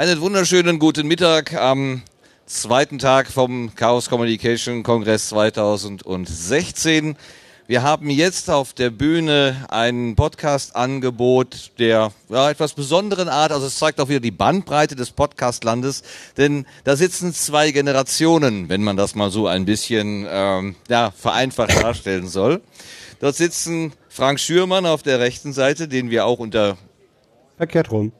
Einen wunderschönen guten Mittag am zweiten Tag vom Chaos Communication Kongress 2016. Wir haben jetzt auf der Bühne ein Podcast-Angebot der ja, etwas besonderen Art. Also es zeigt auch wieder die Bandbreite des Podcast-Landes, denn da sitzen zwei Generationen, wenn man das mal so ein bisschen ähm, ja, vereinfacht darstellen soll. Dort sitzen Frank Schürmann auf der rechten Seite, den wir auch unter verkehrt rum.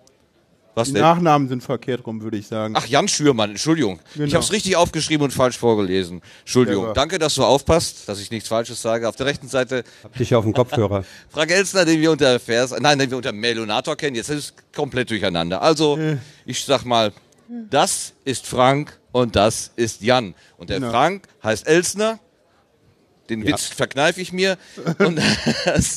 Was die denn? Nachnamen sind verkehrt rum, würde ich sagen. Ach, Jan Schürmann, Entschuldigung. Genau. Ich habe es richtig aufgeschrieben und falsch vorgelesen. Entschuldigung. Ja, Danke, dass du aufpasst, dass ich nichts Falsches sage. Auf der rechten Seite. Hab dich auf dem Kopfhörer. Frank Elsner, den wir unter Vers, nein, den wir unter Melonator kennen. Jetzt ist es komplett durcheinander. Also, äh. ich sag mal, das ist Frank und das ist Jan. Und der genau. Frank heißt Elsner den ja. Witz verkneife ich mir.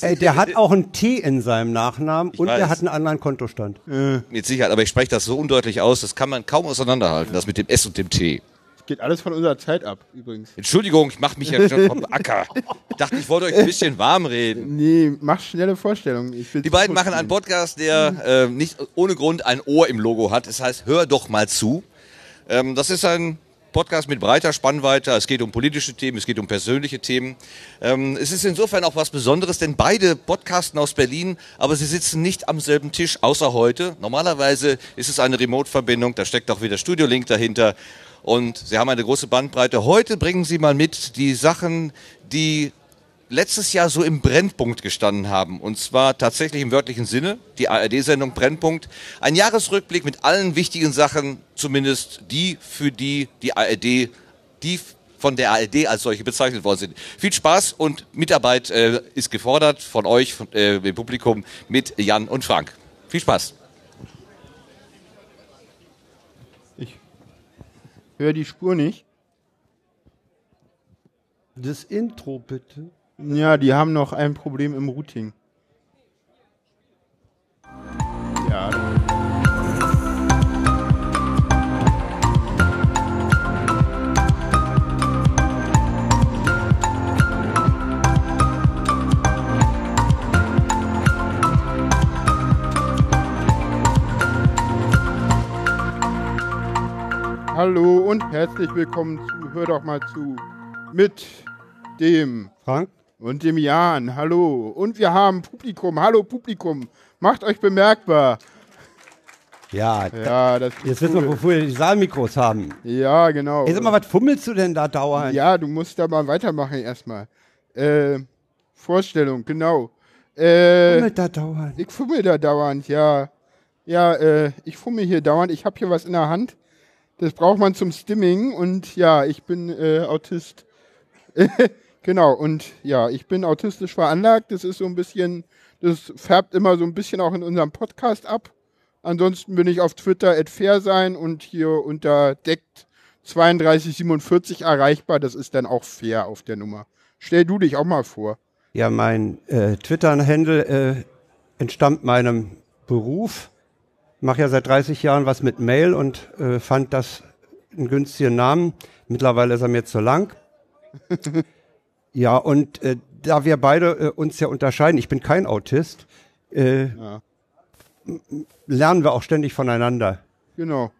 Ey, der hat auch ein T in seinem Nachnamen ich und weiß. der hat einen anderen Kontostand. Äh. Mit Sicherheit, aber ich spreche das so undeutlich aus, das kann man kaum auseinanderhalten, das mit dem S und dem T. Geht alles von unserer Zeit ab, übrigens. Entschuldigung, ich mache mich ja schon vom Acker. Ich dachte, ich wollte euch ein bisschen warm reden. Nee, mach schnelle Vorstellungen. Die beiden machen einen Podcast, der äh, nicht ohne Grund ein Ohr im Logo hat. Das heißt, hör doch mal zu. Ähm, das ist ein Podcast mit breiter Spannweite. Es geht um politische Themen, es geht um persönliche Themen. Ähm, es ist insofern auch was Besonderes, denn beide podcasten aus Berlin, aber sie sitzen nicht am selben Tisch, außer heute. Normalerweise ist es eine Remote-Verbindung, da steckt auch wieder Studio-Link dahinter. Und sie haben eine große Bandbreite. Heute bringen sie mal mit die Sachen, die letztes Jahr so im Brennpunkt gestanden haben. Und zwar tatsächlich im wörtlichen Sinne, die ARD-Sendung Brennpunkt. Ein Jahresrückblick mit allen wichtigen Sachen, zumindest die, für die die ARD, die von der ARD als solche bezeichnet worden sind. Viel Spaß und Mitarbeit äh, ist gefordert von euch, von, äh, dem Publikum, mit Jan und Frank. Viel Spaß. Ich höre die Spur nicht. Das Intro bitte. Ja, die haben noch ein Problem im Routing. Ja. Hallo und herzlich willkommen zu Hör doch mal zu mit dem Frank und dem Jan, hallo. Und wir haben Publikum, hallo Publikum, macht euch bemerkbar. Ja, ja das jetzt cool. wissen wir, wofür wir die Saalmikros haben. Ja, genau. Ey, sag mal, was fummelst du denn da dauernd? Ja, du musst da mal weitermachen erstmal. Äh, Vorstellung, genau. Äh, fummelt da dauernd? Ich fummel da dauernd, ja. Ja, äh, ich fummel hier dauernd. Ich habe hier was in der Hand. Das braucht man zum Stimming und ja, ich bin äh, Autist. Genau, und ja, ich bin autistisch veranlagt. Das ist so ein bisschen, das färbt immer so ein bisschen auch in unserem Podcast ab. Ansonsten bin ich auf Twitter at fair sein und hier unter deckt 3247 erreichbar. Das ist dann auch fair auf der Nummer. Stell du dich auch mal vor. Ja, mein äh, Twitter-Handle äh, entstammt meinem Beruf. Mache ja seit 30 Jahren was mit Mail und äh, fand das einen günstigen Namen. Mittlerweile ist er mir zu lang. Ja, und äh, da wir beide äh, uns ja unterscheiden, ich bin kein Autist, äh, ja. lernen wir auch ständig voneinander. Genau.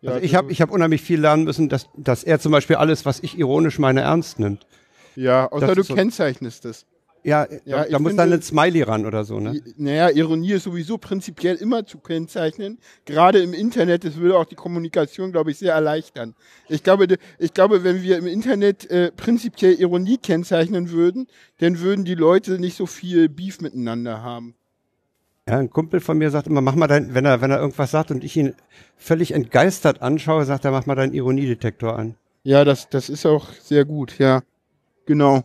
Ja, also ich habe ich hab unheimlich viel lernen müssen, dass, dass er zum Beispiel alles, was ich ironisch meine, ernst nimmt. Ja, außer das du so kennzeichnest es. Ja, ja da, da muss dann ein Smiley ran oder so, ne? Naja, Ironie ist sowieso prinzipiell immer zu kennzeichnen. Gerade im Internet, das würde auch die Kommunikation, glaube ich, sehr erleichtern. Ich glaube, ich glaube, wenn wir im Internet äh, prinzipiell Ironie kennzeichnen würden, dann würden die Leute nicht so viel Beef miteinander haben. Ja, ein Kumpel von mir sagt immer, mach mal dein, wenn er, wenn er irgendwas sagt und ich ihn völlig entgeistert anschaue, sagt er, mach mal deinen Ironiedetektor an. Ja, das, das ist auch sehr gut, ja. Genau.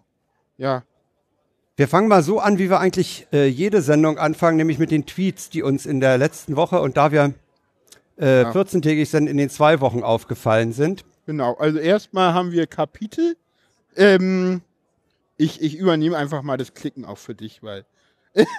Ja. Wir fangen mal so an, wie wir eigentlich äh, jede Sendung anfangen, nämlich mit den Tweets, die uns in der letzten Woche und da wir äh, ja. 14-tägig sind, in den zwei Wochen aufgefallen sind. Genau, also erstmal haben wir Kapitel. Ähm, ich, ich übernehme einfach mal das Klicken auch für dich, weil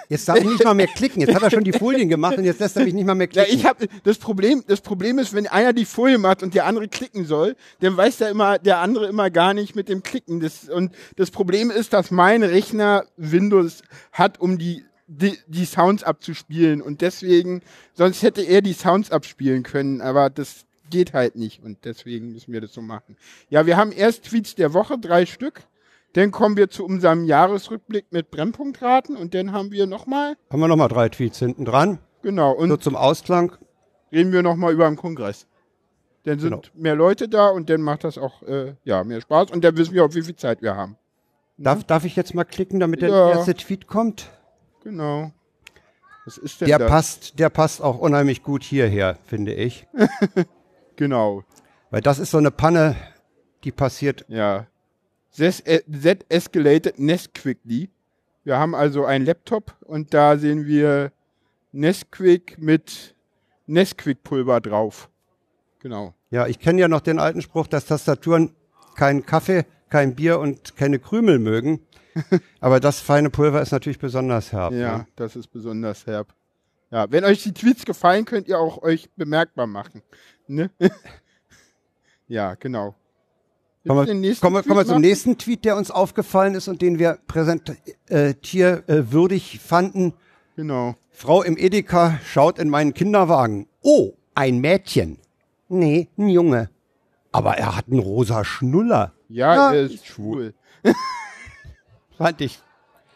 Jetzt darf ich nicht mal mehr klicken. Jetzt hat er schon die Folien gemacht und jetzt lässt er mich nicht mal mehr klicken. Ja, ich hab, das, Problem, das Problem ist, wenn einer die Folie macht und der andere klicken soll, dann weiß der, immer, der andere immer gar nicht mit dem Klicken. Das, und das Problem ist, dass mein Rechner Windows hat, um die die, die Sounds abzuspielen und deswegen, sonst hätte er die Sounds abspielen können, aber das geht halt nicht und deswegen müssen wir das so machen. Ja, wir haben erst Tweets der Woche, drei Stück. Dann kommen wir zu unserem Jahresrückblick mit Brennpunktraten und dann haben wir nochmal, Haben wir nochmal drei Tweets hinten dran. genau, und So zum Ausklang. reden wir nochmal über den Kongress. Dann sind Genau. mehr Leute da und dann macht das auch äh, ja, mehr Spaß und dann wissen wir auch, wie viel Zeit wir haben. Darf, darf ich jetzt mal klicken, damit der Ja. erste Tweet kommt? Genau. Was ist denn Der das? passt, der passt auch unheimlich gut hierher, finde ich. Genau. Weil das ist so eine Panne, die passiert. Ja. Z, äh, escalated Nesquicly. Wir haben also einen Laptop und da sehen wir Nesquik mit Nesquik-Pulver drauf. Genau. Ja, ich kenne ja noch den alten Spruch, dass Tastaturen keinen Kaffee, kein Bier und keine Krümel mögen. Aber das feine Pulver ist natürlich besonders herb. Ja, ne? das ist besonders herb. Ja, wenn euch die Tweets gefallen, könnt ihr auch euch bemerkbar machen. Ne? ja, genau. Kommen wir, kommen, wir, kommen wir zum nächsten Tweet, der uns aufgefallen ist und den wir präsentierwürdig fanden. Genau. Frau im Edeka schaut in meinen Kinderwagen. Oh, ein Mädchen. Nee, ein Junge. Aber er hat einen rosa Schnuller. Ja, Ja, er ist schwul. Fand ich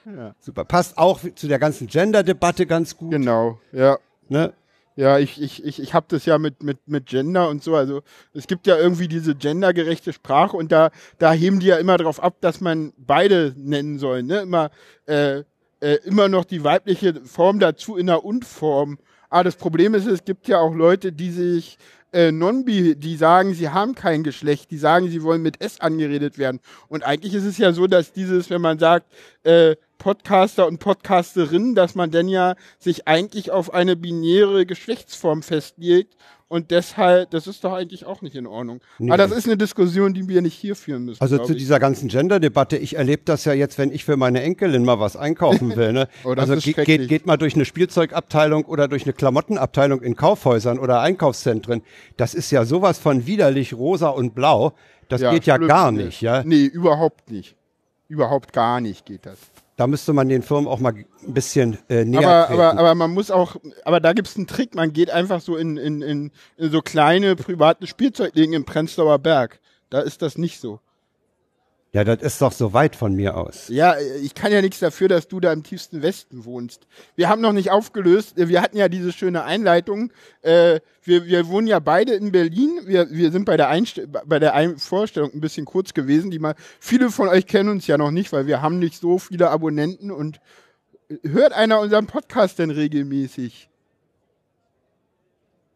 Ja. super. Passt auch zu der ganzen Gender-Debatte ganz gut. Genau, ja. Ne? Ja, ich, ich, ich, ich habe das ja mit, mit, mit Gender und so. Also es gibt ja irgendwie diese gendergerechte Sprache und da, da heben die ja immer drauf ab, dass man beide nennen soll. Ne? Immer, äh, äh, immer noch die weibliche Form dazu in der Und-Form. Aber das Problem ist, es gibt ja auch Leute, die sich äh, non-bi, die sagen, sie haben kein Geschlecht, die sagen, sie wollen mit S angeredet werden. Und eigentlich ist es ja so, dass dieses, wenn man sagt, äh, Podcaster und Podcasterinnen, dass man dann ja sich eigentlich auf eine binäre Geschlechtsform festlegt und deshalb, das ist doch eigentlich auch nicht in Ordnung. Nee. Aber das ist eine Diskussion, die wir nicht hier führen müssen. Also zu ich. dieser ganzen Gender-Debatte, ich erlebe das ja jetzt, wenn ich für meine Enkelin mal was einkaufen will. Ne? Oh, also ge geht, geht mal durch eine Spielzeugabteilung oder durch eine Klamottenabteilung in Kaufhäusern oder Einkaufszentren. Das ist ja sowas von widerlich rosa und blau. Das geht ja gar nicht. Ja? Nee, überhaupt nicht. Überhaupt gar nicht geht das. Da müsste man den Firmen auch mal ein bisschen äh, näher Aber, treten. aber, aber man muss auch, aber da gibt's einen Trick, man geht einfach so in, in, in, in so kleine private Spielzeugläden im Prenzlauer Berg. Da ist das nicht so. Ja, das ist doch so weit von mir aus. Ja, ich kann ja nichts dafür, dass du da im tiefsten Westen wohnst. Wir haben noch nicht aufgelöst. Wir hatten ja diese schöne Einleitung. Äh, wir, wir wohnen ja beide in Berlin. Wir, wir sind bei der, bei der Vorstellung ein bisschen kurz gewesen. Die mal, viele von euch kennen uns ja noch nicht, weil wir haben nicht so viele Abonnenten. Und hört einer unseren Podcast denn regelmäßig?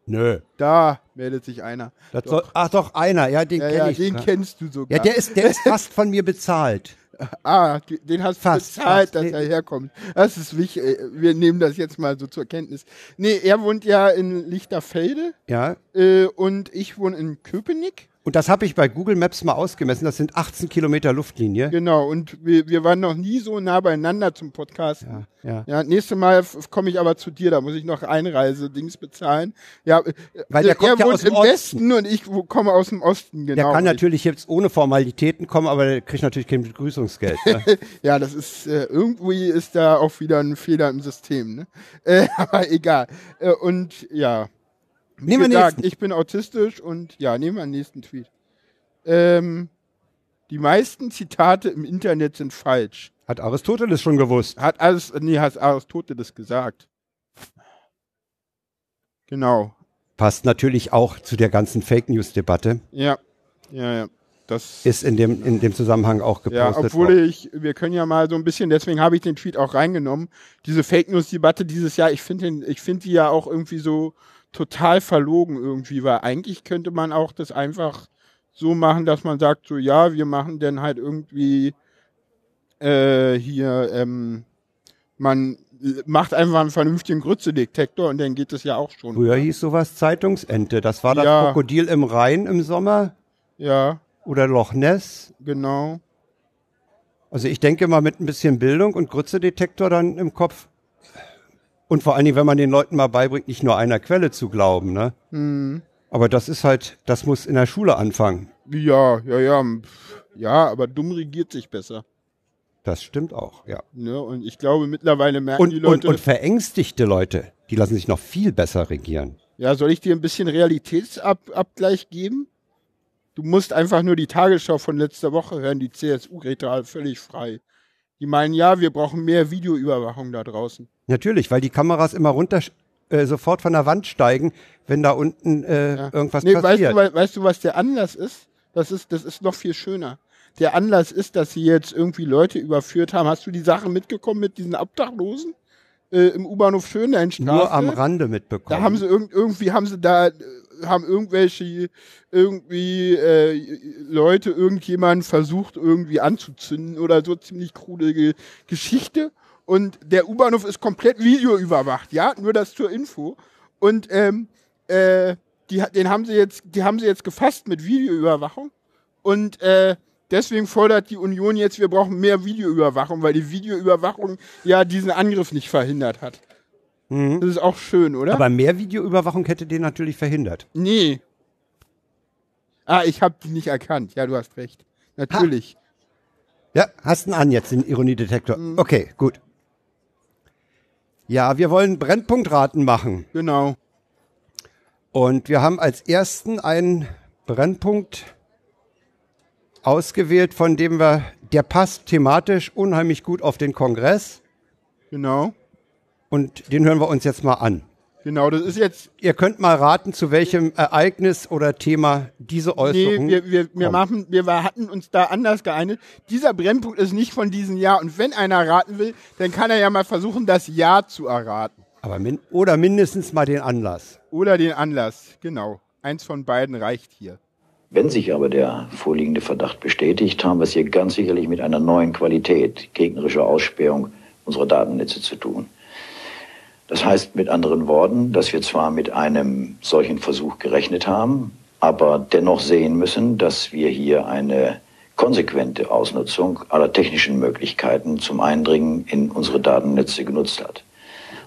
Nö. Da meldet sich einer. Das soll, ach doch, einer, ja, den Ja, kenne ja, ich. den kennst du sogar. ja, der ist, der ist fast von mir bezahlt. Ah, den hast du bezahlt, fast. dass Nee. er herkommt. Das ist wichtig. äh, Wir nehmen das jetzt mal so zur Kenntnis. Nee, er wohnt ja in Lichterfelde Ja. äh, und ich wohne in Köpenick. Und das habe ich bei Google Maps mal ausgemessen. Das sind 18 Kilometer Luftlinie. Genau, und wir, wir waren noch nie so nah beieinander zum Podcasten. Ja. Ja, nächste Mal komme ich aber zu dir, da muss ich noch Einreise-Dings bezahlen. Ja, äh, Weil der er kommt ja wohnt aus dem im Osten. Westen und ich komme aus dem Osten, genau. Der kann natürlich jetzt ohne Formalitäten kommen, aber der kriegt natürlich kein Begrüßungsgeld. Ne? Ja, das ist äh, irgendwie ist da auch wieder ein Fehler im System, ne? Äh, aber egal. Äh, und ja, wie Nehmen wir gesagt, nächsten. ich bin autistisch und ja, nehmen wir den nächsten Tweet. Ähm, die meisten Zitate im Internet sind falsch. Hat Aristoteles schon gewusst. Hat alles, nee, hat Aristoteles gesagt. Genau. Passt natürlich auch zu der ganzen Fake News Debatte. Ja, ja, ja. Das Ist in dem, in dem Zusammenhang auch Ja, gepostet obwohl worden. ich, wir können ja mal so ein bisschen, deswegen habe ich den Tweet auch reingenommen. Diese Fake News Debatte dieses Jahr, ich finde, ich finde die ja auch irgendwie so total verlogen irgendwie, weil eigentlich könnte man auch das einfach so machen, dass man sagt, so ja, wir machen dann halt irgendwie äh, hier, ähm, man macht einfach einen vernünftigen Grützedetektor und dann geht es ja auch schon. Früher hieß sowas Zeitungsente. Das war das Ja. Krokodil im Rhein im Sommer Ja, oder Loch Ness. genau. Also ich denke mal mit ein bisschen Bildung und Grützedetektor dann im Kopf. Und vor allen Dingen, wenn man den Leuten mal beibringt, nicht nur einer Quelle zu glauben, ne? Hm. Aber das ist halt, das muss in der Schule anfangen. Ja, ja, ja. Ja, aber dumm regiert sich besser. Das stimmt auch, ja. Ne? Und ich glaube, mittlerweile merken die Und, Leute. und, und verängstigte Leute, die lassen sich noch viel besser regieren. ja, soll ich dir ein bisschen Realitätsabgleich geben? Du musst einfach nur die Tagesschau von letzter Woche hören. Die CSU geht da völlig frei. Die meinen, ja, wir brauchen mehr Videoüberwachung da draußen. Natürlich, weil die Kameras immer runter äh, sofort von der Wand steigen, wenn da unten äh, Ja. irgendwas nee, weißt passiert. du, wei- weißt du, was der Anlass ist? Das ist, das ist noch viel schöner. Der Anlass ist, dass sie jetzt irgendwie Leute überführt haben. Hast du die Sache mitgekommen mit diesen Obdachlosen äh, im U-Bahnhof Schöneinstraße? Nur am Rande mitbekommen. Da haben sie irgend, irgendwie haben sie da äh, haben irgendwelche irgendwie äh, Leute irgendjemanden versucht irgendwie anzuzünden oder so ziemlich krude Ge Geschichte. Und der U-Bahnhof ist komplett videoüberwacht, ja, nur das zur Info. Und ähm, äh, die, den haben sie jetzt die haben sie jetzt gefasst mit Videoüberwachung. Und äh, deswegen fordert die Union jetzt, wir brauchen mehr Videoüberwachung, weil die Videoüberwachung ja diesen Angriff nicht verhindert hat. Das ist auch schön, oder? Aber mehr Videoüberwachung hätte den natürlich verhindert. Nee. Ah, ich habe die nicht erkannt. Ja, du hast recht. Natürlich. Ja, hast ihn an jetzt, den Ironiedetektor. Mhm. Okay, gut. Ja, wir wollen Brennpunktraten machen. Genau. Und wir haben als ersten einen Brennpunkt ausgewählt, von dem wir, der passt thematisch unheimlich gut auf den Kongress. Genau. Und den hören wir uns jetzt mal an. Genau, das ist jetzt. Ihr könnt mal raten, zu welchem Ereignis oder Thema diese Nee, Äußerung. wir, wir, wir, kommt. machen, wir hatten uns da anders geeinigt. Dieser Brennpunkt ist nicht von diesem Jahr. Und wenn einer raten will, dann kann er ja mal versuchen, das Jahr zu erraten. Aber min oder mindestens mal den Anlass. Oder den Anlass. Genau. Eins von beiden reicht hier. Wenn sich aber der vorliegende Verdacht bestätigt, haben wir es hier ganz sicherlich mit einer neuen Qualität gegnerischer Ausspähung unserer Datennetze zu tun. Das heißt mit anderen Worten, dass wir zwar mit einem solchen Versuch gerechnet haben, aber dennoch sehen müssen, dass wir hier eine konsequente Ausnutzung aller technischen Möglichkeiten zum Eindringen in unsere Datennetze genutzt hat.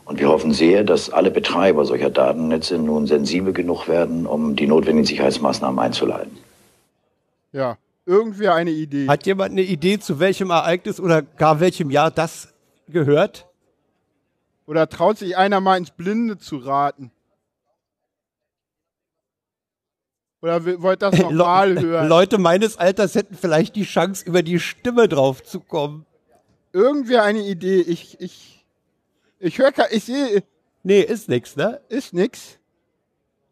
Und wir hoffen sehr, dass alle Betreiber solcher Datennetze nun sensibel genug werden, um die notwendigen Sicherheitsmaßnahmen einzuleiten. Ja. Irgendwer eine Idee. Hat jemand eine Idee, zu welchem Ereignis oder gar welchem Jahr das gehört? Oder traut sich einer mal ins Blinde zu raten? Oder wollt das nochmal hören? Leute meines Alters hätten vielleicht die Chance, über die Stimme drauf zu kommen. Irgendwer eine Idee? Ich, ich, ich höre, ich sehe, Nee, ist nix, ne? ist nix.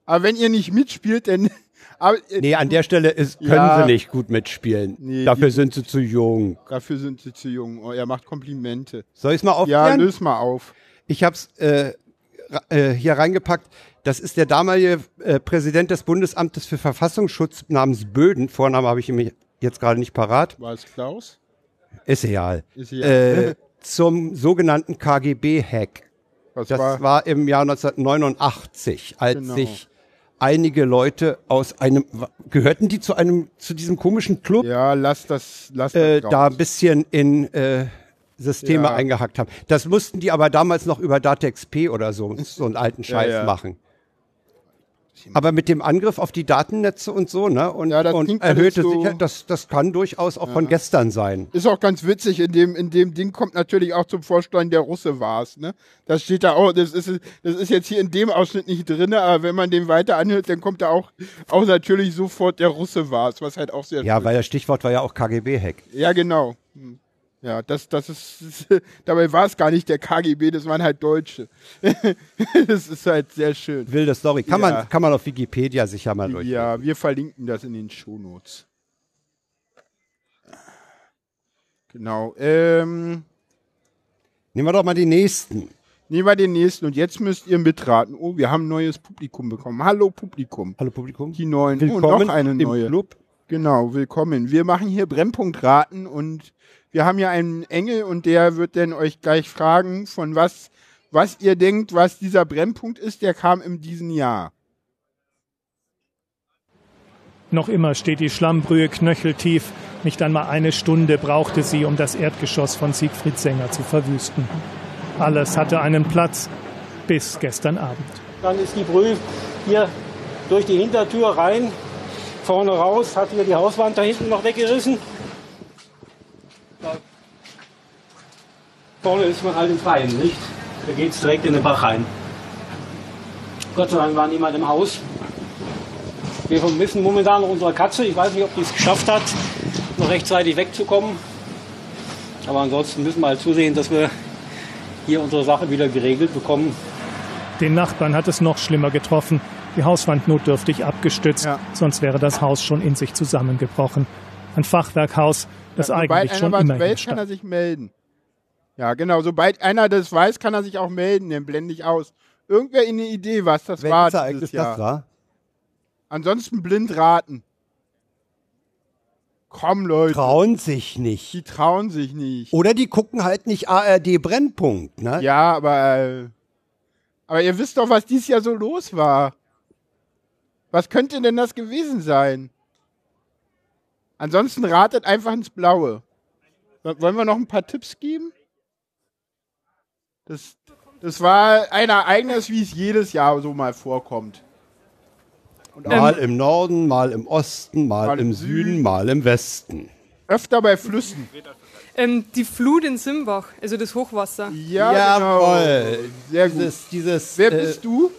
Aber wenn ihr nicht mitspielt, dann, aber, äh, Nee, an der Stelle ist, können Ja. sie nicht gut mitspielen. Nee, Dafür sind sie zu jung. dafür sind sie zu jung. Oh, er macht Komplimente. Soll ich es mal Ja, aufklären? löse mal auf. Ich habe es äh, äh, hier reingepackt. Das ist der damalige äh, Präsident des Bundesamtes für Verfassungsschutz namens Böden. Vorname habe ich ihm jetzt gerade nicht parat. War es Klaus? Ist egal. Ist ja. Äh, zum sogenannten KGB-Hack. Was Das war? war im Jahr 1989, als Genau. sich einige Leute aus einem, gehörten die zu einem, zu diesem komischen Club, Ja, lass das, lass äh, das da raus. ein bisschen in äh, Systeme Ja. eingehackt haben. Das mussten die aber damals noch über DataXP oder so, so einen alten Scheiß ja. machen. Aber mit dem Angriff auf die Datennetze und so, ne? Und, Ja, das und erhöhte so- Sicherheit, das, das kann durchaus auch von gestern sein. Ist auch ganz witzig, in dem, in dem Ding kommt natürlich auch zum Vorstellen, der Russe war's, ne? Das steht da auch, das ist, das ist jetzt hier in dem Ausschnitt nicht drin, aber wenn man den weiter anhört, dann kommt da auch, auch natürlich sofort der Russe war's, was halt auch sehr Ja, weil das Stichwort war ja auch KGB-Hack. Ja, genau. Hm. Ja, das, das ist, dabei war es gar nicht der KGB, das waren halt Deutsche. das ist halt sehr schön. Wilde Story. Kann, Ja. man, kann man auf Wikipedia sicher mal durch. Ja, wir verlinken das in den Shownotes. Genau. Ähm, Nehmen wir doch mal die nächsten. nehmen wir den nächsten und jetzt müsst ihr mitraten. Oh, wir haben ein neues Publikum bekommen. Hallo Publikum. Hallo Publikum. Die neuen. Willkommen oh, noch eine im neue. Club. Genau, willkommen. Wir machen hier Brennpunktraten und wir haben ja einen Engel und der wird dann euch gleich fragen, von was, was ihr denkt, was dieser Brennpunkt ist. Der kam in diesem Jahr. Noch immer steht die Schlammbrühe knöcheltief. Nicht einmal eine Stunde brauchte sie, um das Erdgeschoss von Siegfried Sänger zu verwüsten. Alles hatte einen Platz bis gestern Abend. Dann ist die Brühe hier durch die Hintertür rein, vorne raus, hat hier die Hauswand da hinten noch weggerissen. Vorne ist man halt im Freien, nicht? Da geht es direkt in den Bach rein. Gott sei Dank war niemand im Haus. Wir vermissen momentan noch unsere Katze. Ich weiß nicht, ob die es geschafft hat, noch rechtzeitig wegzukommen. Aber ansonsten müssen wir halt zusehen, dass wir hier unsere Sache wieder geregelt bekommen. Den Nachbarn hat es noch schlimmer getroffen. Die Hauswand notdürftig abgestützt, Ja. sonst wäre das Haus schon in sich zusammengebrochen. Ein Fachwerkhaus, das Sobald eigentlich einer schon immer weiß, kann er sich melden. Ja, genau. Sobald einer das weiß, kann er sich auch melden. Den blende ich aus. Irgendwer eine Idee, was das war Welches Ereignis dieses Jahr. das war? Ansonsten blind raten. Komm, Leute. Trauen sich nicht. Die trauen sich nicht. Oder die gucken halt nicht ARD Brennpunkt, ne? Ja, aber, äh, aber ihr wisst doch, was dieses Jahr so los war. Was könnte denn das gewesen sein? Ansonsten ratet einfach ins Blaue. Wollen wir noch ein paar Tipps geben? Das, das war ein Ereignis, wie es jedes Jahr so mal vorkommt. Und Mal im Norden, mal im Osten, mal, Mal im im Süden, Süden. mal im Westen. öfter bei Flüssen. Ähm, die Flut in Simbach, also das Hochwasser. Ja, Jawohl. genau. Sehr gut. Dieses, dieses, Wer äh, bist du?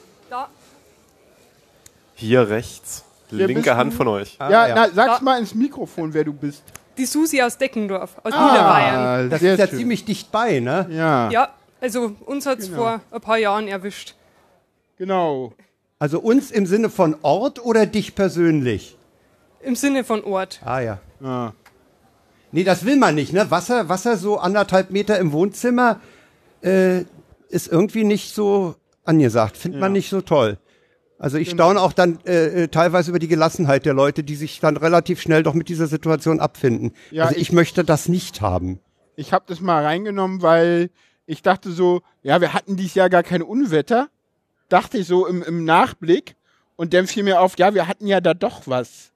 Hier rechts. Wer bist Linke Hand du? von euch. ah, ja, ja. Na, sag's Ja. mal ins Mikrofon, wer du bist. die Susi aus Deckendorf, aus Niederbayern. das ist ja schön. ziemlich dicht bei, ne? Ja, Ja, also uns hat's Genau. vor ein paar Jahren erwischt. genau. Also uns im Sinne von Ort oder dich persönlich? Im Sinne von Ort. Ah ja. Ja. Nee, das will man nicht, ne? Wasser, Wasser so anderthalb Meter im Wohnzimmer äh, ist irgendwie nicht so angesagt. Findet man nicht so toll. Also ich staune auch dann äh, äh, teilweise über die Gelassenheit der Leute, die sich dann relativ schnell doch mit dieser Situation abfinden. Ja, also ich, ich- möchte das nicht haben. Ich habe das mal reingenommen, weil ich dachte so, ja, wir hatten dieses Jahr gar kein Unwetter. Dachte ich so im, im Nachblick. Und dann fiel mir auf, ja, wir hatten ja da doch was.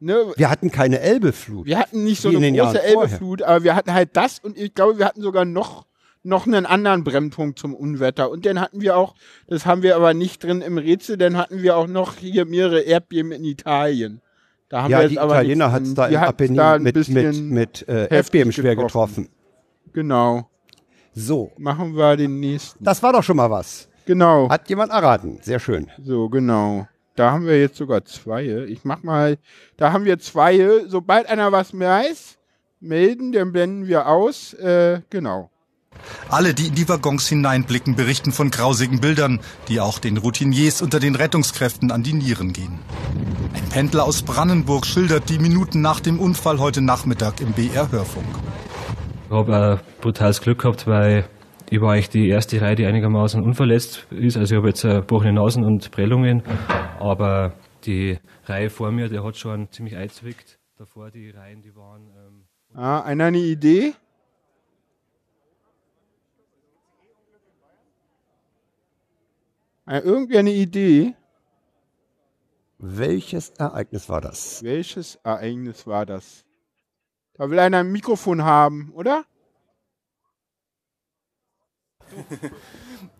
Ne? Wir hatten keine Elbeflut. Wir hatten nicht so eine große. Elbeflut, aber wir hatten halt das und ich glaube, wir hatten sogar noch, noch einen anderen Brennpunkt zum Unwetter. Und dann hatten wir auch, das haben wir aber nicht drin im Rätsel, dann hatten wir auch noch hier mehrere Erdbeben in Italien. Da haben wir ja, jetzt die aber Italiener hat es da hatten's Apennin da mit, mit, mit äh, Erdbeben schwer getroffen. getroffen. Genau. So, Machen wir den nächsten. das war doch schon mal was. Genau. Hat jemand erraten. Sehr schön. So, genau. Da haben wir jetzt sogar zwei. Ich mach mal, da haben wir zwei. Sobald einer was weiß, melden, dann blenden wir aus. Äh, genau. Alle, die in die Waggons hineinblicken, berichten von grausigen Bildern, die auch den Routiniers unter den Rettungskräften an die Nieren gehen. Ein Pendler aus Brandenburg schildert die Minuten nach dem Unfall heute Nachmittag im BR-Hörfunk. Ich habe ein brutales Glück gehabt, weil ich war eigentlich die erste Reihe, die einigermaßen unverletzt ist. Also ich habe jetzt äh, gebrochene Nasen und Prellungen, aber die Reihe vor mir, der hat schon ziemlich eingezwickt. Davor die Reihen, die waren... Ähm Ah, einer eine Idee? Irgendwie eine Idee? Welches Ereignis war das? Welches Ereignis war das? Da will einer ein Mikrofon haben, oder?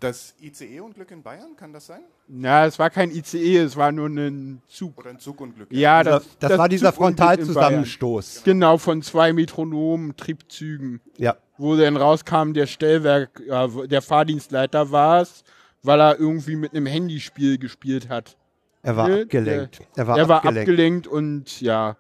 Das ICE-Unglück in Bayern, kann das sein? Na, es war kein ICE, es war nur ein Zug. Oder ein Zugunglück? Ja, Das, das, das, war dieser. Frontalzusammenstoß. Genau, von zwei Metronomen-Triebzügen. Ja. wo dann rauskam, der Stellwerk, ja, der Fahrdienstleiter war es, weil er irgendwie mit einem Handyspiel gespielt hat. Er war Ne? abgelenkt. Er war, er war abgelenkt. abgelenkt und ja.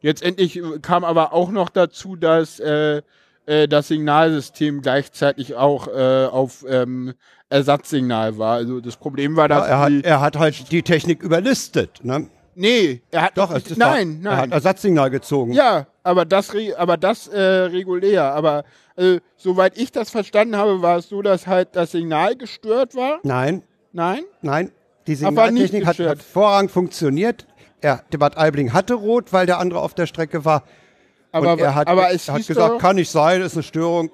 Jetzt endlich kam aber auch noch dazu, dass äh, äh, das Signalsystem gleichzeitig auch äh, auf ähm, Ersatzsignal war. Also das Problem war, Ja, dass er, hat, er hat halt die Technik überlistet. Ne? Nee, er hat Doch, nicht, es ist nein, Er hat nein. Ersatzsignal gezogen. Ja, aber das, aber das äh, regulär. Aber äh, soweit ich das verstanden habe, war es so, dass halt das Signal gestört war. Nein, Nein? nein. Die Signaltechnik hat hervorragend funktioniert. Er, der Bad Aibling hatte rot, weil der andere auf der Strecke war. Aber, und er hat, aber es er hat gesagt, doch, kann nicht sein, ist eine Störung.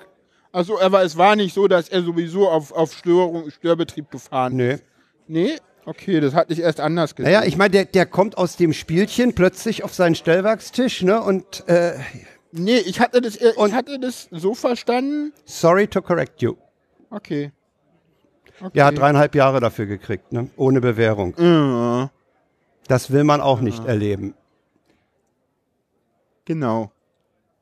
also, aber es war nicht so, dass er sowieso auf, auf Störung, Störbetrieb gefahren ist. Nee. Nee? Okay, das hatte ich erst anders gesehen. Naja, ich meine, der, der kommt aus dem Spielchen plötzlich auf seinen Stellwerkstisch, ne? Und äh, nee, ich hatte das, ich Und- hatte das so verstanden. sorry to correct you. Okay. okay. Hat dreieinhalb Jahre dafür gekriegt, ne? Ohne Bewährung. Ja, Das will man auch nicht erleben. genau.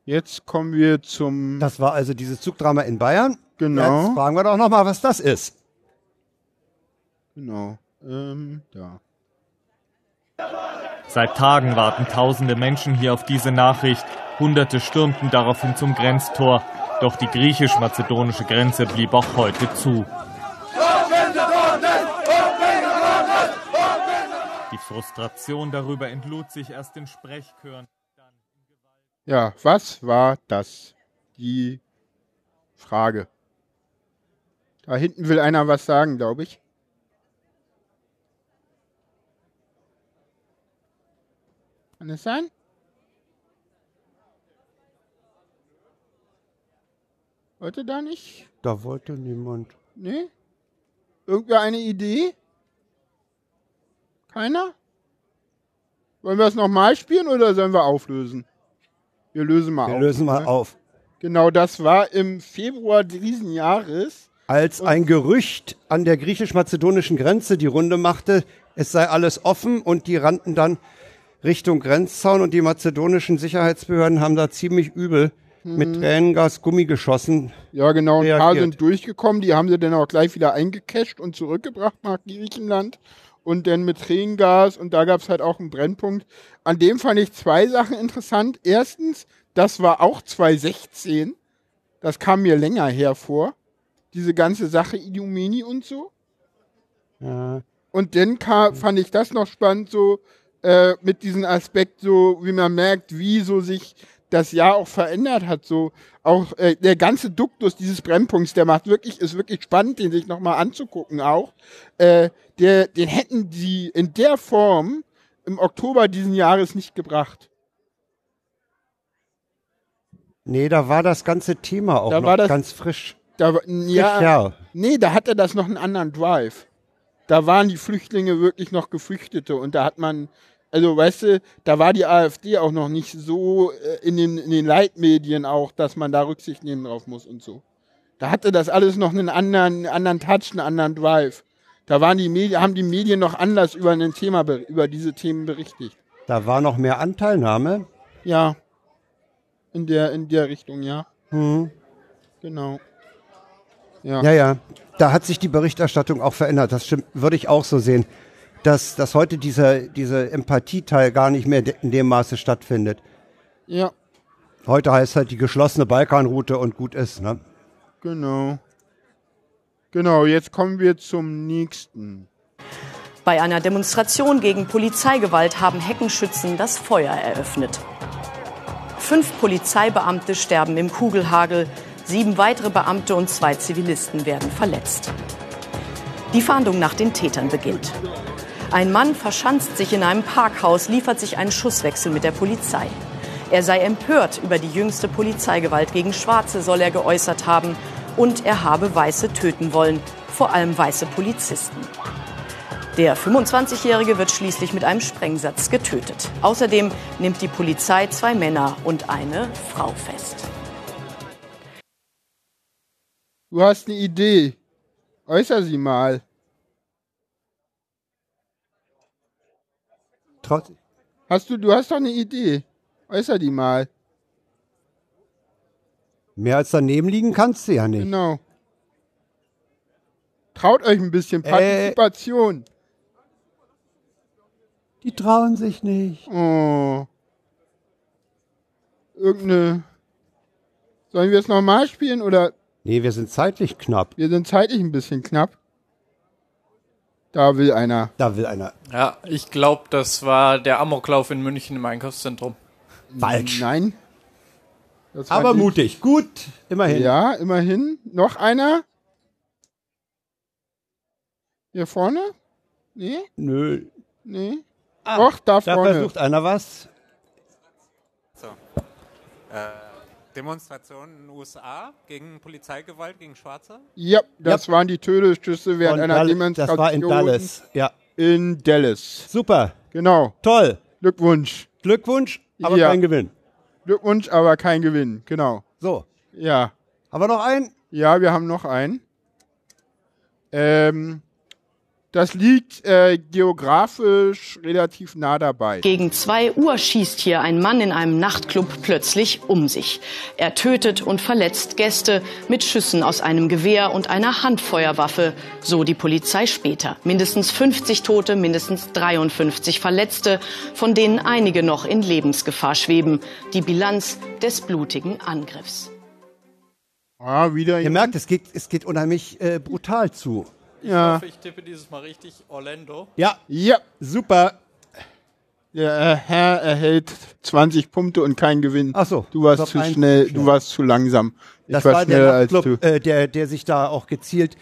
Jetzt kommen wir zum. Das war also dieses Zugdrama in Bayern. Genau. Jetzt fragen wir doch noch mal, was das ist. Genau. Ähm, da. Seit Tagen warten tausende Menschen hier auf diese Nachricht. Hunderte stürmten daraufhin zum Grenztor. Doch die griechisch-mazedonische Grenze blieb auch heute zu. Die Frustration darüber entlud sich erst in Sprechchören. Ja, was war das? Die Frage. Da hinten will einer was sagen, glaube ich. Kann es sein? Wollte da nicht? Da wollte niemand. Nee? Irgendwer eine Idee? Keiner? Wollen wir es nochmal spielen oder sollen wir auflösen? Wir lösen mal Wir auf. lösen mal ne? auf. Genau, das war im Februar diesen Jahres. Als ein Gerücht an der griechisch-mazedonischen Grenze die Runde machte, es sei alles offen und die rannten dann Richtung Grenzzaun und die mazedonischen Sicherheitsbehörden haben da ziemlich übel mit Mhm. Tränengas, Gummi geschossen. Ja, genau, ein paar reagiert. sind durchgekommen, die haben sie dann auch gleich wieder eingecasht und zurückgebracht nach Griechenland. Und dann mit Tränengas und da gab es halt auch einen Brennpunkt. An dem fand ich zwei Sachen interessant. Erstens, das war auch 2016. Das kam mir länger hervor. Diese ganze Sache Idumeni und so. Ja. Und dann kam, fand ich das noch spannend, so äh, mit diesem Aspekt, so wie man merkt, wie so sich das Jahr auch verändert hat. So auch äh, der ganze Duktus dieses Brennpunkts, der macht wirklich, ist wirklich spannend, den sich nochmal anzugucken auch. Äh, der, den hätten die in der Form im Oktober diesen Jahres nicht gebracht. Nee, da war das ganze Thema auch Da noch das- ganz frisch. Da, ja, ja. nee, da hatte das noch einen anderen Drive. Da waren die Flüchtlinge wirklich noch Geflüchtete und da hat man, also weißt du, da war die AfD auch noch nicht so äh, in den, in den Leitmedien auch, dass man da Rücksicht nehmen drauf muss und so. Da hatte das alles noch einen anderen, anderen Touch, einen anderen Drive. Da waren die Medien, haben die Medien noch anders über ein Thema, ber- über diese Themen berichtet. Da war noch mehr Anteilnahme. Ja. In der, in der Richtung, ja. Hm. Genau. Ja. Ja, ja. Da hat sich die Berichterstattung auch verändert. Das stimmt, würde ich auch so sehen. Dass, dass heute dieser, dieser Empathieteil gar nicht mehr in dem Maße stattfindet. Ja, Heute heißt halt die geschlossene Balkanroute und gut ist, ne? genau. Genau, jetzt kommen wir zum nächsten. Bei einer Demonstration gegen Polizeigewalt haben Heckenschützen das Feuer eröffnet. Fünf Polizeibeamte sterben im Kugelhagel, sieben weitere Beamte und zwei Zivilisten werden verletzt. Die Fahndung nach den Tätern beginnt. Ein Mann verschanzt sich in einem Parkhaus, liefert sich einen Schusswechsel mit der Polizei. Er sei empört über die jüngste Polizeigewalt gegen Schwarze, soll er geäußert haben, und er habe Weiße töten wollen, vor allem weiße Polizisten. Der 25-Jährige wird schließlich mit einem Sprengsatz getötet. Außerdem nimmt die Polizei zwei Männer und eine Frau fest. Du hast eine Idee. Äußer sie mal. Traut, Hast du, du hast doch eine Idee. Äußer die mal. mehr als daneben liegen kannst du ja nicht. Genau. Traut euch ein bisschen Äh. Partizipation. Die trauen sich nicht. Oh. Irgendeine. Sollen wir es nochmal spielen oder Nee, wir sind zeitlich knapp. wir sind zeitlich ein bisschen knapp? Da will einer. Da will einer. Ja, ich glaube, das war der Amoklauf in München im Einkaufszentrum. Falsch. Nein. Aber nicht- mutig. Gut, immerhin. Ja, immerhin. Noch einer? Hier vorne? Nee? Nö. Nee? Doch, da Da vorne. versucht einer was. So. Äh, Demonstrationen in den USA gegen Polizeigewalt gegen Schwarze? Ja, das waren die Todesschüsse während Von einer Dal- Demonstration. das war in Dallas, ja. In Dallas. Super. Genau. Toll. Glückwunsch. Glückwunsch, aber Ja. kein Gewinn. Glückwunsch, aber kein Gewinn. Genau. So. Ja. Haben wir noch einen? Ja, wir haben noch einen. Ähm, Das liegt äh, geografisch relativ nah dabei. Gegen zwei Uhr schießt hier ein Mann in einem Nachtclub plötzlich um sich. Er tötet und verletzt Gäste mit Schüssen aus einem Gewehr und einer Handfeuerwaffe, so die Polizei später. Mindestens 50 Tote, mindestens 53 Verletzte, von denen einige noch in Lebensgefahr schweben. Die Bilanz des blutigen Angriffs. Ah, wieder. Ihr merkt, es geht, es geht unheimlich äh, brutal zu. Ich hoffe, ich tippe dieses Mal richtig. Orlando. Ja, Ja, super. der Herr erhält 20 Punkte und kein Gewinn. Ach so, Du warst zu schnell, du warst zu langsam. Ich Das war, war schneller der als du. äh, der, der sich da auch gezielt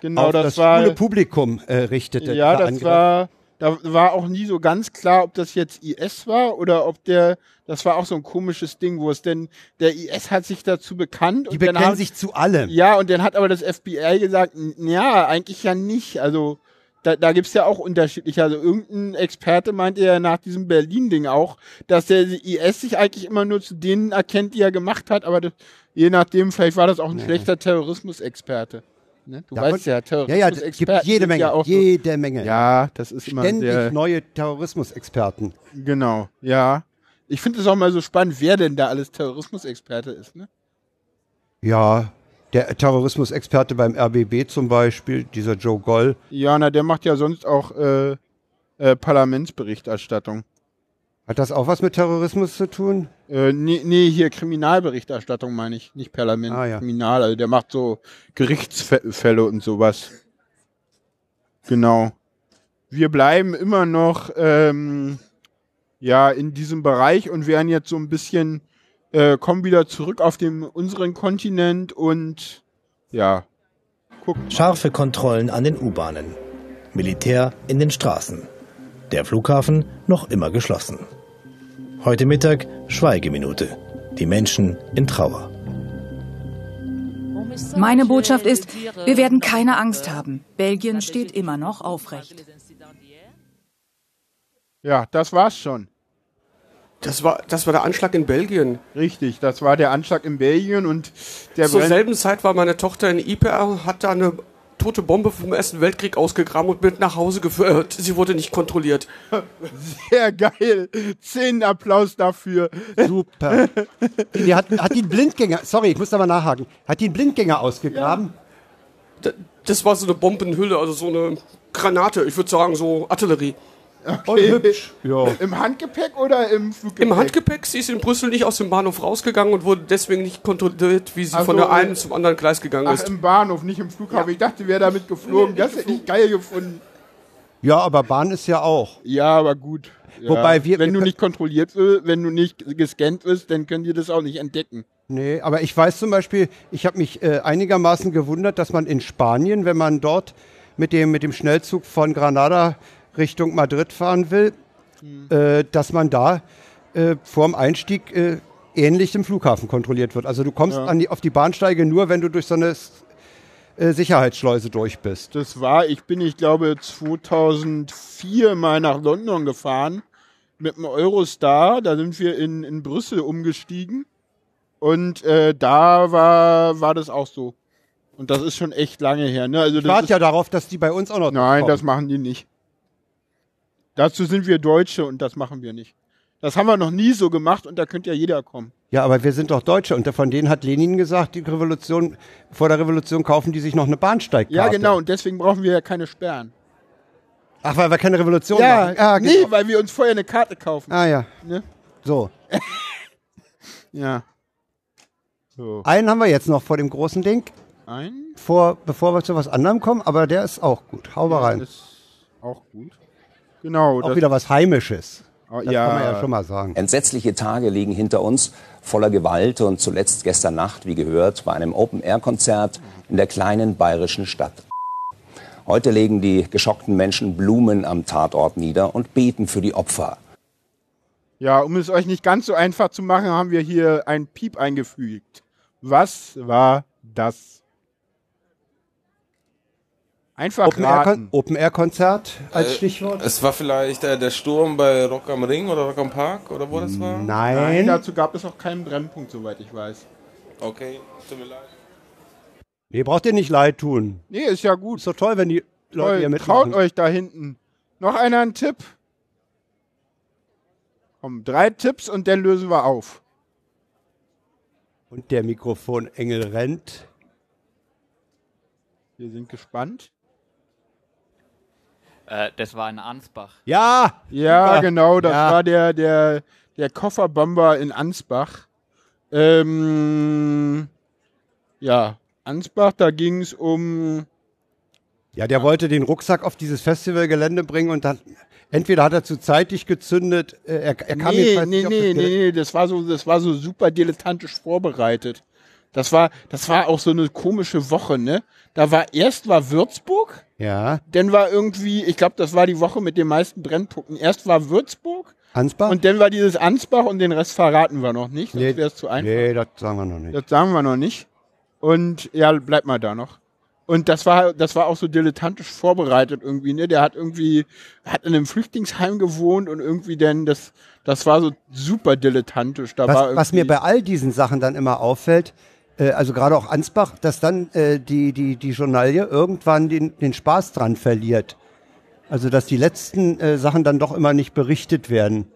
Genau, auf das das, war- schwule Publikum äh, richtete. Ja, das Angriff. war, da war auch nie so ganz klar, ob das jetzt IS war oder ob der, das war auch so ein komisches Ding, wo es denn, der IS hat sich dazu bekannt. Die bekennen haben- sich zu allem. Ja, und dann hat aber das FBI gesagt, ja, eigentlich ja nicht. Also da, da gibt's ja auch unterschiedliche. Also irgendein Experte meinte ja nach diesem Berlin-Ding auch, dass der IS sich eigentlich immer nur zu denen erkennt, die er gemacht hat, aber das, je nachdem, vielleicht war das auch ein schlechter Terrorismusexperte. Ne? Du Davon- weißt ja, Ja, ja, es gibt jede Menge, ja jede Menge. Ja, das ist immer Ständig neue Terrorismusexperten. Genau, ja. Ich finde es auch mal so spannend, wer denn da alles Terrorismusexperte ist, ne? Ja, der Terrorismusexperte beim RBB zum Beispiel, dieser Joe Goll. Ja, na, der macht ja sonst auch äh, äh, Parlamentsberichterstattung. Hat das auch was mit Terrorismus zu tun? Äh, nee, nee, hier Kriminalberichterstattung meine ich, nicht Parlament, Ah, ja. Kriminal. Also der macht so Gerichtsfälle und sowas. Genau. Wir bleiben immer noch ähm, ja in diesem Bereich und werden jetzt so ein bisschen äh, kommen wieder zurück auf dem unseren Kontinent und ja, gucken. Scharfe Kontrollen an den U-Bahnen. Militär in den Straßen. Der Flughafen noch immer geschlossen. Heute Mittag Schweigeminute. Die Menschen in Trauer. Meine Botschaft ist, wir werden keine Angst haben. Belgien steht immer noch aufrecht. Ja, das war's schon. Das war, das war der Anschlag in Belgien. Richtig, das war der Anschlag in Belgien und der Zur Brenn- selben Zeit war meine Tochter in IPR, hat da eine tote Bombe vom Ersten Weltkrieg ausgegraben und mit nach Hause geführt. Sie wurde nicht kontrolliert. Sehr geil. Zehn Applaus dafür. Super. Die hat, hat die einen Blindgänger, sorry, ich muss da mal nachhaken, hat die einen Blindgänger ausgegraben? D- Das war so eine Bombenhülle, also so eine Granate, ich würde sagen so Artillerie. Okay. hübsch. Ja. Im Handgepäck oder im Fluggepäck? Im Handgepäck, sie ist in Brüssel nicht aus dem Bahnhof rausgegangen und wurde deswegen nicht kontrolliert, wie sie Ach von der einen äh, zum anderen Gleis gegangen Ach, ist. im Bahnhof, nicht im Flughafen. Ich dachte, wäre damit geflogen. das hätte ich geil gefunden. Ja, aber Bahn ist ja auch. Ja, aber gut. Ja. Wobei wir- wenn wir- du nicht kontrolliert wirst, wenn du nicht gescannt wirst, dann können die das auch nicht entdecken. Nee, aber ich weiß zum Beispiel, ich habe mich äh, einigermaßen gewundert, dass man in Spanien, wenn man dort mit dem, mit dem Schnellzug von Granada Richtung Madrid fahren will, äh, dass man da äh, vorm Einstieg äh, ähnlich im Flughafen kontrolliert wird. Also du kommst Ja. an die, auf die Bahnsteige nur, wenn du durch so eine äh, Sicherheitsschleuse durch bist. Das war, ich bin, ich glaube, 2004 mal nach London gefahren mit dem Eurostar. Da sind wir in, in Brüssel umgestiegen. Und äh, da war, war das auch so. Und das ist schon echt lange her. Ne? Also Ich warte ja darauf, dass die bei uns auch noch Nein, kommen. das machen die nicht. Dazu sind wir Deutsche und das machen wir nicht. Das haben wir noch nie so gemacht und da könnte ja jeder kommen. Ja, aber wir sind doch Deutsche und von denen hat Lenin gesagt, die Revolution, vor der Revolution kaufen die sich noch eine Bahnsteigkarte. Ja, genau, und deswegen brauchen wir ja keine Sperren. Ach, weil wir keine Revolution Ja, machen. Ah, nee, genau. weil wir uns vorher eine Karte kaufen. Ah ja. Ne? So. Ja. So. Einen haben wir jetzt noch vor dem großen Ding. Ein? Vor, bevor wir zu was anderem kommen, aber der ist auch gut. Hau mal rein. Ist auch gut. Genau. Auch wieder was Heimisches. Ah, Das ja. kann man ja schon mal sagen. Entsetzliche Tage liegen hinter uns, voller Gewalt und zuletzt gestern Nacht, wie gehört, bei einem Open-Air-Konzert in der kleinen bayerischen Stadt. Heute legen die geschockten Menschen Blumen am Tatort nieder und beten für die Opfer. Ja, um es euch nicht ganz so einfach zu machen, haben wir hier ein Piep eingefügt. Was war das? Einfach raten. Open-Air-Konzert als Äh, Stichwort. Es war vielleicht äh, der Sturm bei Rock am Ring oder Rock am Park oder wo das war? Nein, dazu gab es auch keinen Brennpunkt, soweit ich weiß. Okay, tut mir leid. Nee, braucht ihr nicht leid tun. Nee, ist ja gut. Ist doch toll, wenn die Leute hier Toll, mitmachen. traut euch da hinten. Noch einer einen Tipp? Komm, drei Tipps und dann lösen wir auf. Und der Mikrofonengel rennt. Wir sind gespannt. Äh, das war in Ansbach. Ja! Ja, super. genau, das Ja. war der, der, der Kofferbomber in Ansbach. Ähm, ja, Ansbach, da ging es um. Ja, der wollte den Rucksack auf dieses Festivalgelände bringen und dann entweder hat er zu zeitig gezündet, äh, er, er kam nee, jedenfalls nee, nicht auf das nee, nee, nee, das war so, das war so super dilettantisch vorbereitet. Das war, das war auch so eine komische Woche, ne? Da war erst war Würzburg, Ja, dann war irgendwie, ich glaube, das war die Woche mit den meisten Brennpunkten. Erst war Würzburg Ansbach? und dann war dieses Ansbach und den Rest verraten wir noch nicht. Nee, Das wäre zu einfach. nee, das sagen wir noch nicht. Das sagen wir noch nicht. Und ja, bleib mal da noch. Und das war, das war auch so dilettantisch vorbereitet irgendwie, ne? Der hat irgendwie, hat in einem Flüchtlingsheim gewohnt und irgendwie denn, das, das war so super dilettantisch. Da war Was, was mir bei all diesen Sachen dann immer auffällt, äh, also gerade auch Ansbach, dass dann äh, die, die, die Journalie irgendwann den, den Spaß dran verliert. Also dass die letzten äh, Sachen dann doch immer nicht berichtet werden.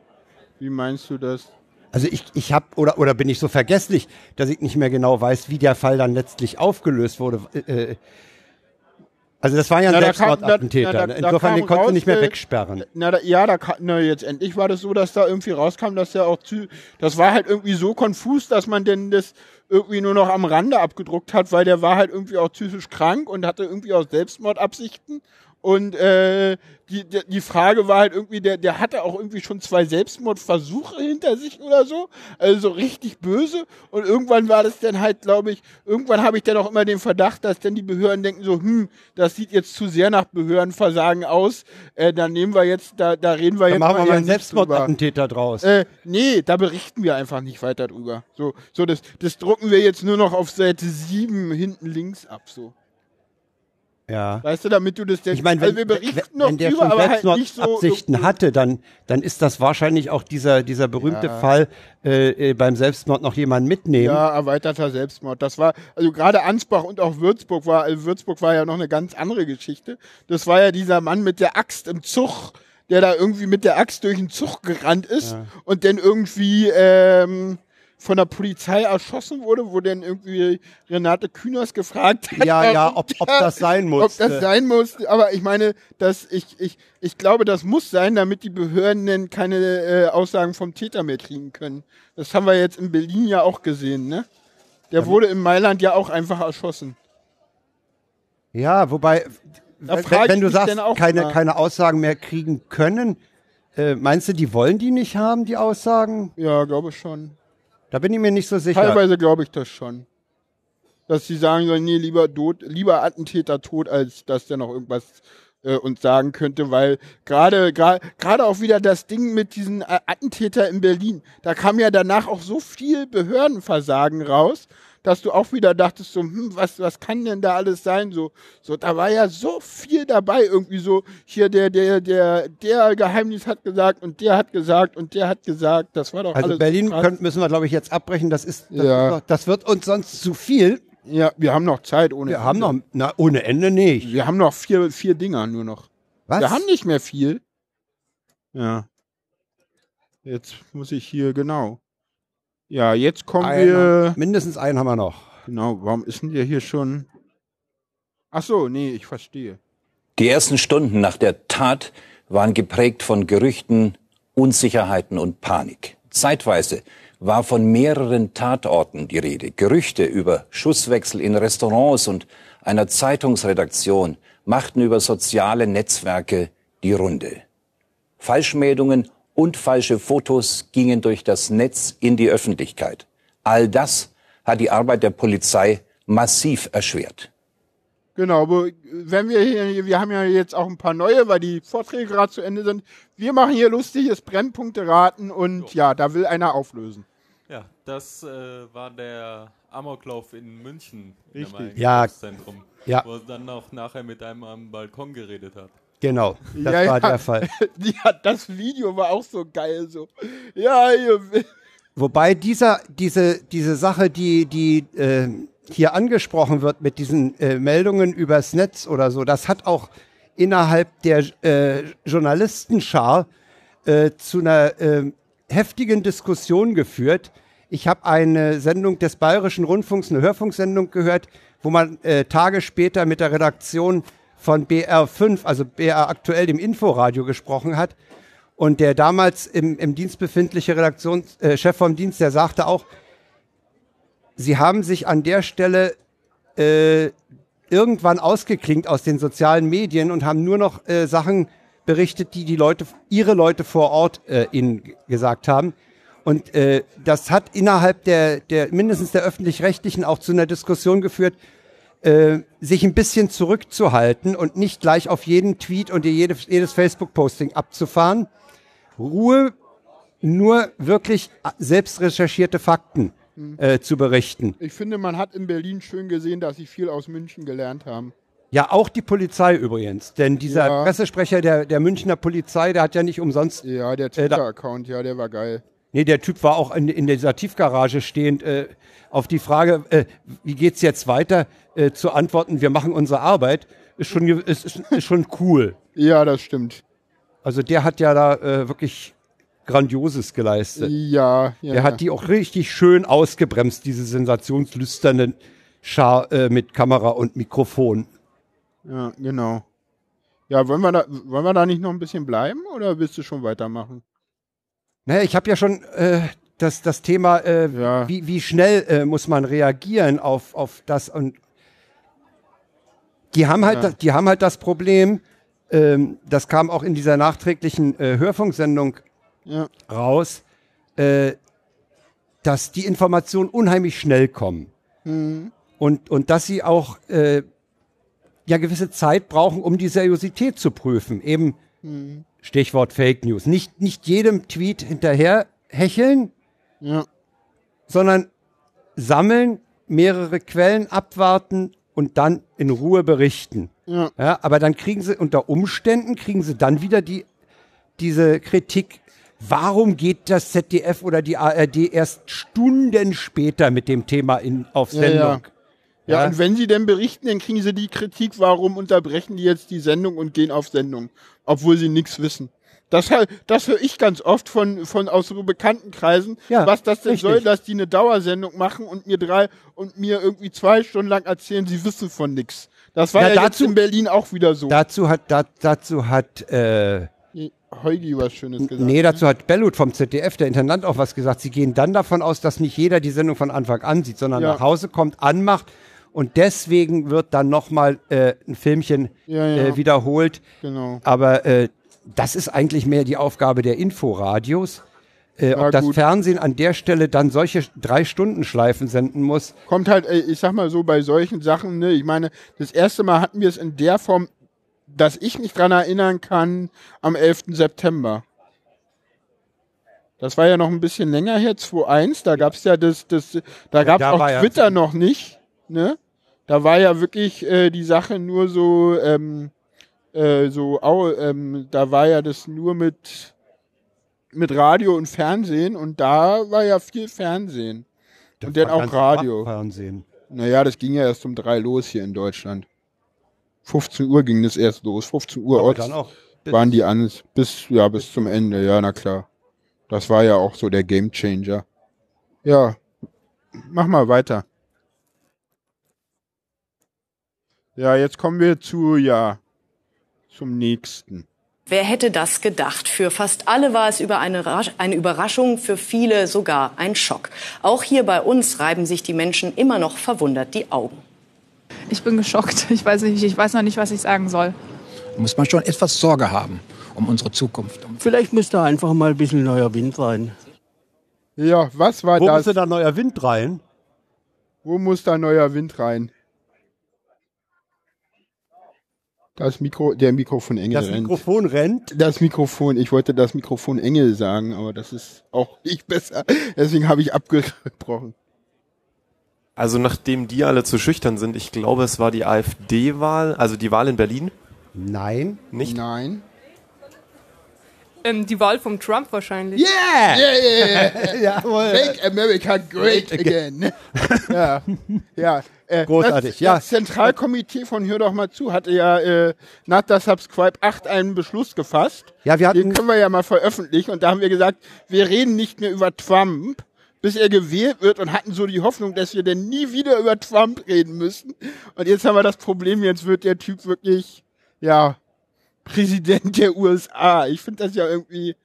Wie meinst du das? Also ich, ich habe, oder, oder bin ich so vergesslich, dass ich nicht mehr genau weiß, wie der Fall dann letztlich aufgelöst wurde. Äh, also das war ja ein Selbstmordattentäter. da- da- ne? Insofern, den konntest du raus, nicht mehr äh, wegsperren. Na, da, ja, da na, jetzt endlich war das so, dass da irgendwie rauskam, dass der auch zu, das war halt irgendwie so konfus, dass man denn das irgendwie nur noch am Rande abgedruckt hat, weil der war halt irgendwie auch psychisch krank und hatte irgendwie auch Selbstmordabsichten. Und äh, die, die, Frage war halt irgendwie, der, der hatte auch irgendwie schon zwei Selbstmordversuche hinter sich oder so. Also so richtig böse. Und irgendwann war das dann halt, glaube ich, irgendwann habe ich dann auch immer den Verdacht, dass dann die Behörden denken so, hm, das sieht jetzt zu sehr nach Behördenversagen aus. Äh, da nehmen wir jetzt, da, da reden wir Dann jetzt machen wir mal einen. Selbstmordattentäter draus. Äh, nee, da berichten wir einfach nicht weiter drüber. So, so das, das drucken wir jetzt nur noch auf Seite 7 hinten links ab. So. Ja. Weißt du, damit du das denn. Ich meine, wenn, also wir berichten wenn, wenn der drüber, schon aber halt nicht so. Selbstmordabsichten hatte, dann, dann ist das wahrscheinlich auch dieser, dieser berühmte Ja. Fall äh, äh, beim Selbstmord noch jemanden mitnehmen. Ja, erweiterter Selbstmord. Das war, also gerade Ansbach und auch Würzburg war, also Würzburg war ja noch eine ganz andere Geschichte. Das war ja dieser Mann mit der Axt im Zug, der da irgendwie mit der Axt durch den Zug gerannt ist Ja. und dann irgendwie ähm, von der Polizei erschossen wurde, wo dann irgendwie Renate Künast gefragt hat. Ja, ja, ob- ob das sein Ob musste. das sein musste. Aber ich meine, dass ich, ich, ich glaube, das muss sein, damit die Behörden dann keine äh, Aussagen vom Täter mehr kriegen können. Das haben wir jetzt in Berlin ja auch gesehen, ne? Der wurde in Mailand ja auch einfach erschossen. Ja, wobei, wenn, wenn du sagst, denn keine, mal. keine Aussagen mehr kriegen können, äh, meinst du, die wollen die nicht haben, die Aussagen? Ja, glaube ich schon. Da bin ich mir nicht so sicher. Teilweise glaube ich das schon. Dass sie sagen sollen, nee, lieber tot, lieber Attentäter tot, als dass der noch irgendwas äh, uns sagen könnte, weil gerade gerade auch wieder das Ding mit diesen äh, Attentäter in Berlin, da kam ja danach auch so viel Behördenversagen raus, dass du auch wieder dachtest so, hm, was was kann denn da alles sein so so da war ja so viel dabei irgendwie so hier der der der der Geheimnis hat gesagt und der hat gesagt und der hat gesagt, das war doch Also alles Berlin krass. können, müssen wir, glaube ich, jetzt abbrechen. Das ist, das, Ja. das wird uns sonst zu viel. Ja, wir haben noch Zeit ohne Wir haben noch, na, ohne Ende nicht. Wir haben noch vier, vier Dinger nur noch. Was? Wir haben nicht mehr viel. Ja. Jetzt muss ich hier, genau. Ja, jetzt kommen Einen- wir. Mindestens einen haben wir noch. Genau, warum ist denn der hier schon? Ach so, nee, ich verstehe. Die ersten Stunden nach der Tat waren geprägt von Gerüchten, Unsicherheiten und Panik. Zeitweise war von mehreren Tatorten die Rede. Gerüchte über Schusswechsel in Restaurants und einer Zeitungsredaktion machten über soziale Netzwerke die Runde. Falschmeldungen und falsche Fotos gingen durch das Netz in die Öffentlichkeit. All das hat die Arbeit der Polizei massiv erschwert. Genau, aber wenn wir hier, wir haben ja jetzt auch ein paar neue, weil die Vorträge gerade zu Ende sind. Wir machen hier lustiges Brennpunkte raten und ja, da will einer auflösen. Ja, das äh, war der Amoklauf in München. Richtig. Im Ja, ja. Wo er dann auch nachher mit einem am Balkon geredet hat. Genau, das war der Fall. Ja, das Video war auch so geil so. Ja, Wobei dieser, diese, diese Sache, die, die äh, hier angesprochen wird mit diesen äh, Meldungen übers Netz oder so, das hat auch innerhalb der äh, Journalistenschar äh, zu einer äh, heftigen Diskussion geführt. Ich habe eine Sendung des Bayerischen Rundfunks, eine Hörfunksendung gehört, wo man äh, Tage später mit der Redaktion von BR5, also BR aktuell dem Inforadio gesprochen hat. Und der damals im, im Dienst befindliche Redaktionschef äh, vom Dienst, der sagte auch, sie haben sich an der Stelle äh, irgendwann ausgeklingt aus den sozialen Medien und haben nur noch äh, Sachen berichtet, die die Leute, ihre Leute vor Ort äh, ihnen gesagt haben. Und äh, das hat innerhalb der, der mindestens der öffentlich-rechtlichen auch zu einer Diskussion geführt, äh, sich ein bisschen zurückzuhalten und nicht gleich auf jeden Tweet und jedes, jedes Facebook-Posting abzufahren. Ruhe, nur wirklich selbst recherchierte Fakten äh, zu berichten. Ich finde, man hat in Berlin schön gesehen, dass sie viel aus München gelernt haben. Ja, auch die Polizei übrigens. Denn dieser Ja. Pressesprecher der, der Münchner Polizei, der hat ja nicht umsonst. Ja, der äh, Twitter-Account, ja, der war geil. Nee, der Typ war auch in, in dieser Tiefgarage stehend. Äh, auf die Frage, äh, wie geht's jetzt weiter, äh, zu antworten, wir machen unsere Arbeit, ist schon, ist, ist, schon cool. Ja, das stimmt. Also der hat ja da äh, wirklich Grandioses geleistet. Ja, ja. Der hat die auch richtig schön ausgebremst, diese sensationslüsternen Schar äh, mit Kamera und Mikrofon. Ja, genau. Ja, wollen wir, da, wollen wir da nicht noch ein bisschen bleiben oder willst du schon weitermachen? Naja, ich habe ja schon äh, das, das Thema, äh, wie, wie schnell äh, muss man reagieren auf, auf das und die haben halt, Ja. das, die haben halt das Problem, ähm, das kam auch in dieser nachträglichen äh, Hörfunksendung Ja. raus, äh, dass die Informationen unheimlich schnell kommen Mhm. und, und dass sie auch äh, ja gewisse Zeit brauchen, um die Seriosität zu prüfen. Eben Mhm. Stichwort Fake News. Nicht, nicht jedem Tweet hinterher hecheln, Ja. sondern sammeln, mehrere Quellen abwarten und dann in Ruhe berichten. Ja. aber dann kriegen sie unter Umständen, kriegen sie dann wieder die, diese Kritik, warum geht das ZDF oder die ARD erst Stunden später mit dem Thema in, auf Ja, Sendung? ja. Ja, Ja. und wenn sie denn berichten, dann kriegen sie die Kritik, warum unterbrechen die jetzt die Sendung und gehen auf Sendung, obwohl sie nichts wissen. Das, das höre ich ganz oft von, von aus so bekannten Kreisen, Ja, was das denn richtig. soll, dass die eine Dauersendung machen und mir drei und mir irgendwie zwei Stunden lang erzählen, sie wissen von nichts. Das war Ja, ja, jetzt dazu- in Berlin auch wieder so. Dazu hat, da, dazu hat, äh, Heugi was Schönes gesagt. nee, dazu hat Bellut vom ZDF, der Intendant, auch was gesagt. Sie gehen dann davon aus, dass nicht jeder die Sendung von Anfang an sieht, sondern Ja. nach Hause kommt, anmacht und deswegen wird dann nochmal äh, ein Filmchen Ja, ja. Äh, wiederholt. Genau. Aber äh, das ist eigentlich mehr die Aufgabe der Inforadios. Äh, Ja, ob das gut. Fernsehen an der Stelle dann solche drei Stunden Schleifen senden muss. kommt halt, ey, ich sag mal so, bei solchen Sachen, ne, ich meine, das erste Mal hatten wir es in der Form, dass ich mich dran erinnern kann, am 11. September. Das war ja noch ein bisschen länger her, 2.1, da gab's ja das, das, da gab's da auch war ja- Twitter noch nicht, ne? Da war ja wirklich äh, die Sache nur so, ähm, äh, so, au, ähm, da war ja das nur mit, mit Radio und Fernsehen und da war ja viel Fernsehen. und dann auch Radio. Fernsehen. Naja, das ging ja erst um drei los hier in Deutschland. 15 Uhr ging das erst los. 15 Uhr Orts waren die an, bis, ja, bis zum Ende. Ja, na klar. Das war ja auch so der Game Changer. Ja, mach mal weiter. Ja, jetzt kommen wir zu, ja, zum nächsten. Wer hätte das gedacht? Für fast alle war es über eine, eine Überraschung, für viele sogar ein Schock. Auch hier bei uns reiben sich die Menschen immer noch verwundert die Augen. Ich bin geschockt. Ich weiß, nicht, ich weiß noch nicht, was ich sagen soll. Da muss man schon etwas Sorge haben um unsere Zukunft. Vielleicht müsste einfach mal ein bisschen neuer Wind rein. Ja, was war Wo das? müsste da neuer Wind rein? Wo muss da neuer Wind rein? Das Mikro, der Mikrofon Engel Das rennt. Mikrofon rennt. Das Mikrofon, ich wollte das Mikrofon Engel sagen, aber das ist auch nicht besser. Deswegen habe ich abgebrochen. Also nachdem die alle zu schüchtern sind, ich glaube, es war die AfD-Wahl, also die Wahl in Berlin. Nein. Nicht? Nein. Ähm, die Wahl vom Trump wahrscheinlich. Yeah! Yeah, yeah, yeah. Jawohl. Make America great again. ja, ja. Äh, Großartig, das, ja. Das Zentralkomitee von Hör doch mal zu hatte ja äh, nach der Subscribe 8 einen Beschluss gefasst. Ja, wir hatten Den können wir ja mal veröffentlichen. Und da haben wir gesagt, wir reden nicht mehr über Trump, bis er gewählt wird und hatten so die Hoffnung, dass wir denn nie wieder über Trump reden müssen. Und jetzt haben wir das Problem, jetzt wird der Typ wirklich, ja, Präsident der USA. Ich finde das ja irgendwie.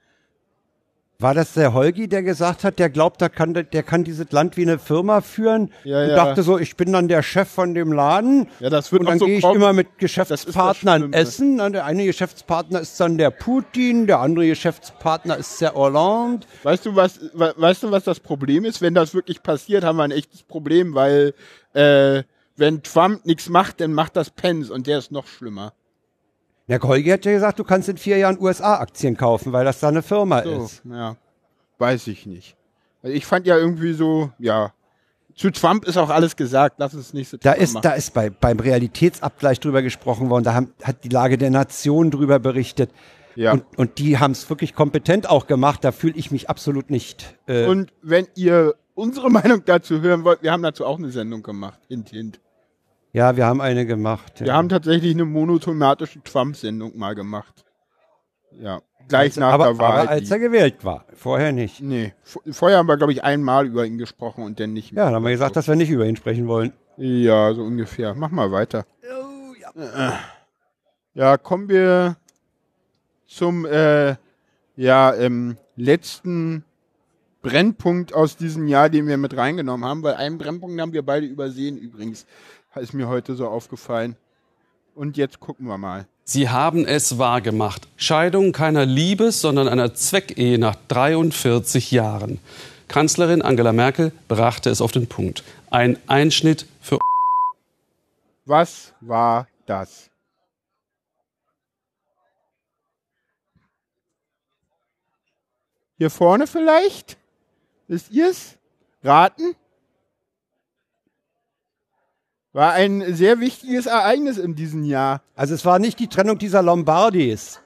War das der Holgi, der gesagt hat, der glaubt, der kann, der kann dieses Land wie eine Firma führen? Ja, und ja. dachte so, ich bin dann der Chef von dem Laden. Ja, das wird und dann so gehe ich immer mit Geschäftspartnern essen. Und Der eine Geschäftspartner ist dann der Putin, der andere Geschäftspartner ist der Hollande. Weißt du, was, we- weißt du, was das Problem ist? Wenn das wirklich passiert, haben wir ein echtes Problem, weil äh, wenn Trump nichts macht, dann macht das Pence und der ist noch schlimmer. Der Holgi hat ja gesagt, du kannst in vier Jahren USA-Aktien kaufen, weil das da eine Firma So, ist. ja, weiß ich nicht. Also ich fand ja irgendwie so, ja, zu Trump ist auch alles gesagt. Lass uns nicht so Da Thema ist, machen. da ist bei, beim Realitätsabgleich drüber gesprochen worden, da haben, hat die Lage der Nation drüber berichtet. Ja. Und, und die haben es wirklich kompetent auch gemacht, da fühle ich mich absolut nicht. Äh, Und wenn ihr unsere Meinung dazu hören wollt, wir haben dazu auch eine Sendung gemacht. Hint, hint. Ja, wir haben eine gemacht. Wir haben tatsächlich eine monotomatische Trump-Sendung mal gemacht. Ja, gleich Also, nach aber, der Wahl. aber als er gewählt war, vorher nicht. Nee, vorher haben wir, glaube ich, einmal über ihn gesprochen und dann nicht mehr. Ja, dann haben wir gesagt, dass wir nicht über ihn sprechen wollen. Ja, so ungefähr. Mach mal weiter. Äh. Ja, kommen wir zum äh, ja, ähm, letzten Brennpunkt aus diesem Jahr, den wir mit reingenommen haben, weil einen Brennpunkt haben wir beide übersehen übrigens. Ist mir heute so aufgefallen. Und jetzt gucken wir mal. Sie haben es wahrgemacht. Scheidung keiner Liebes, sondern einer Zweckehe nach 43 Jahren. Kanzlerin Angela Merkel brachte es auf den Punkt. Ein Einschnitt für Was war das? Hier vorne vielleicht? Wisst ihr's? Raten? War ein sehr wichtiges Ereignis in diesem Jahr. Also es war nicht die Trennung dieser Lombardis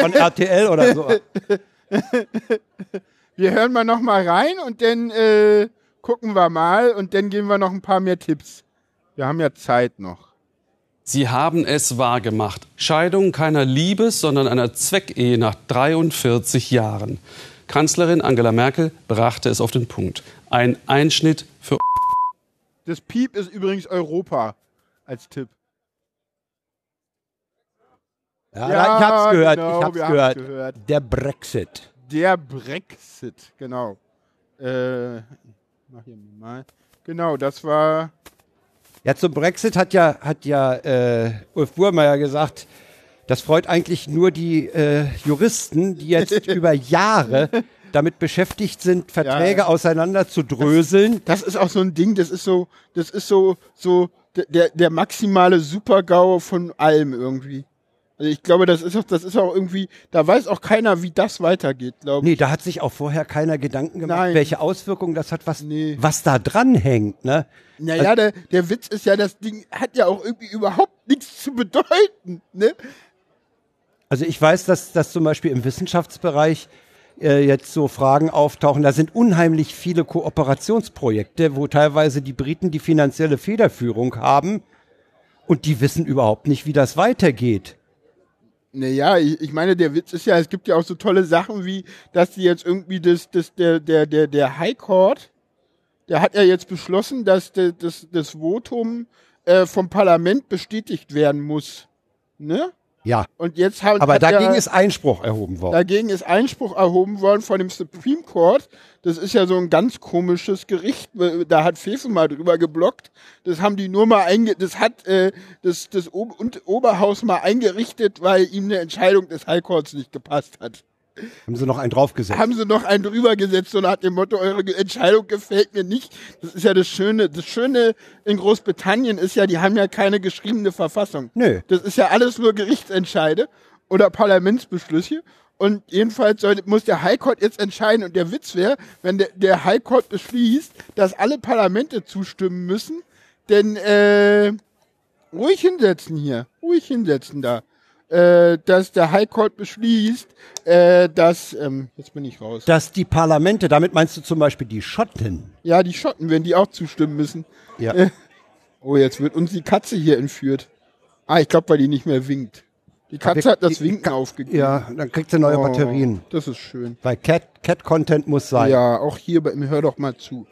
von RTL oder so. Wir hören mal noch mal rein und dann äh, gucken wir mal und dann geben wir noch ein paar mehr Tipps. Wir haben ja Zeit noch. Sie haben es wahrgemacht. Scheidung keiner Liebes, sondern einer Zweckehe nach 43 Jahren. Kanzlerin Angela Merkel brachte es auf den Punkt. Ein Einschnitt für Das Piep ist übrigens Europa als Tipp. Ja, ich hab's gehört, genau, ich hab's gehört. gehört. Der Brexit. Der Brexit, genau. Äh, mach hier mal. Genau, das war. Ja, zum Brexit hat ja, hat ja äh, Ulf Burmeier gesagt, das freut eigentlich nur die äh, Juristen, die jetzt über Jahre damit beschäftigt sind, Verträge Ja. auseinander zu dröseln. Das ist auch so ein Ding, das ist so, das ist so, so der- der, maximale Super-GAU von allem irgendwie. Also ich glaube, das ist auch, das ist auch irgendwie, da weiß auch keiner, wie das weitergeht, glaube ich. Nee, da hat sich auch vorher keiner Gedanken gemacht, Nein. welche Auswirkungen das hat, was, was da dran hängt. Ne? Naja, der, der Witz ist ja, das Ding hat ja auch irgendwie überhaupt nichts zu bedeuten, ne? Also ich weiß, dass, dass zum Beispiel im Wissenschaftsbereich äh, jetzt so Fragen auftauchen. Da sind unheimlich viele Kooperationsprojekte, wo teilweise die Briten die finanzielle Federführung haben und die wissen überhaupt nicht, wie das weitergeht. Naja, ich, ich meine, der Witz ist ja, es gibt ja auch so tolle Sachen wie, dass die jetzt irgendwie das, das, der, der, der, der High Court, der hat ja jetzt beschlossen, dass de, das, das Votum äh, vom Parlament bestätigt werden muss. Ne? Ja. Und jetzt haben Aber hat dagegen ja- ist Einspruch erhoben worden. Dagegen ist Einspruch erhoben worden von dem Supreme Court. Das ist ja so ein ganz komisches Gericht. Da hat Fefe mal drüber geblockt. Das haben die nur mal einge das hat äh, das, das Ob und Oberhaus mal eingerichtet, weil ihm eine Entscheidung des High Courts nicht gepasst hat. Haben sie noch einen draufgesetzt. Haben sie noch einen drüber gesetzt und nach dem Motto, eure Entscheidung gefällt mir nicht. Das ist ja das Schöne. Das Schöne in Großbritannien ist ja, die haben ja keine geschriebene Verfassung. Nö. Das ist ja alles nur Gerichtsentscheide oder Parlamentsbeschlüsse. Und jedenfalls soll, muss der High Court jetzt entscheiden. Und der Witz wäre, wenn der, der High Court beschließt, dass alle Parlamente zustimmen müssen, denn äh, ruhig hinsetzen hier, ruhig hinsetzen da. Äh, dass der High Court beschließt, äh, dass, ähm, jetzt bin ich raus. Dass die Parlamente, damit meinst du zum Beispiel die Schotten. Ja, die Schotten, wenn die auch zustimmen müssen. Ja. Äh, oh, jetzt wird uns die Katze hier entführt. Ah, ich glaube, weil die nicht mehr winkt. Die Katze hat das Winken aufgegeben. Ja, dann kriegt sie neue Oh, Batterien. Das ist schön. Weil Cat, Cat Content muss sein. Ja, auch hier bei Hör doch mal zu.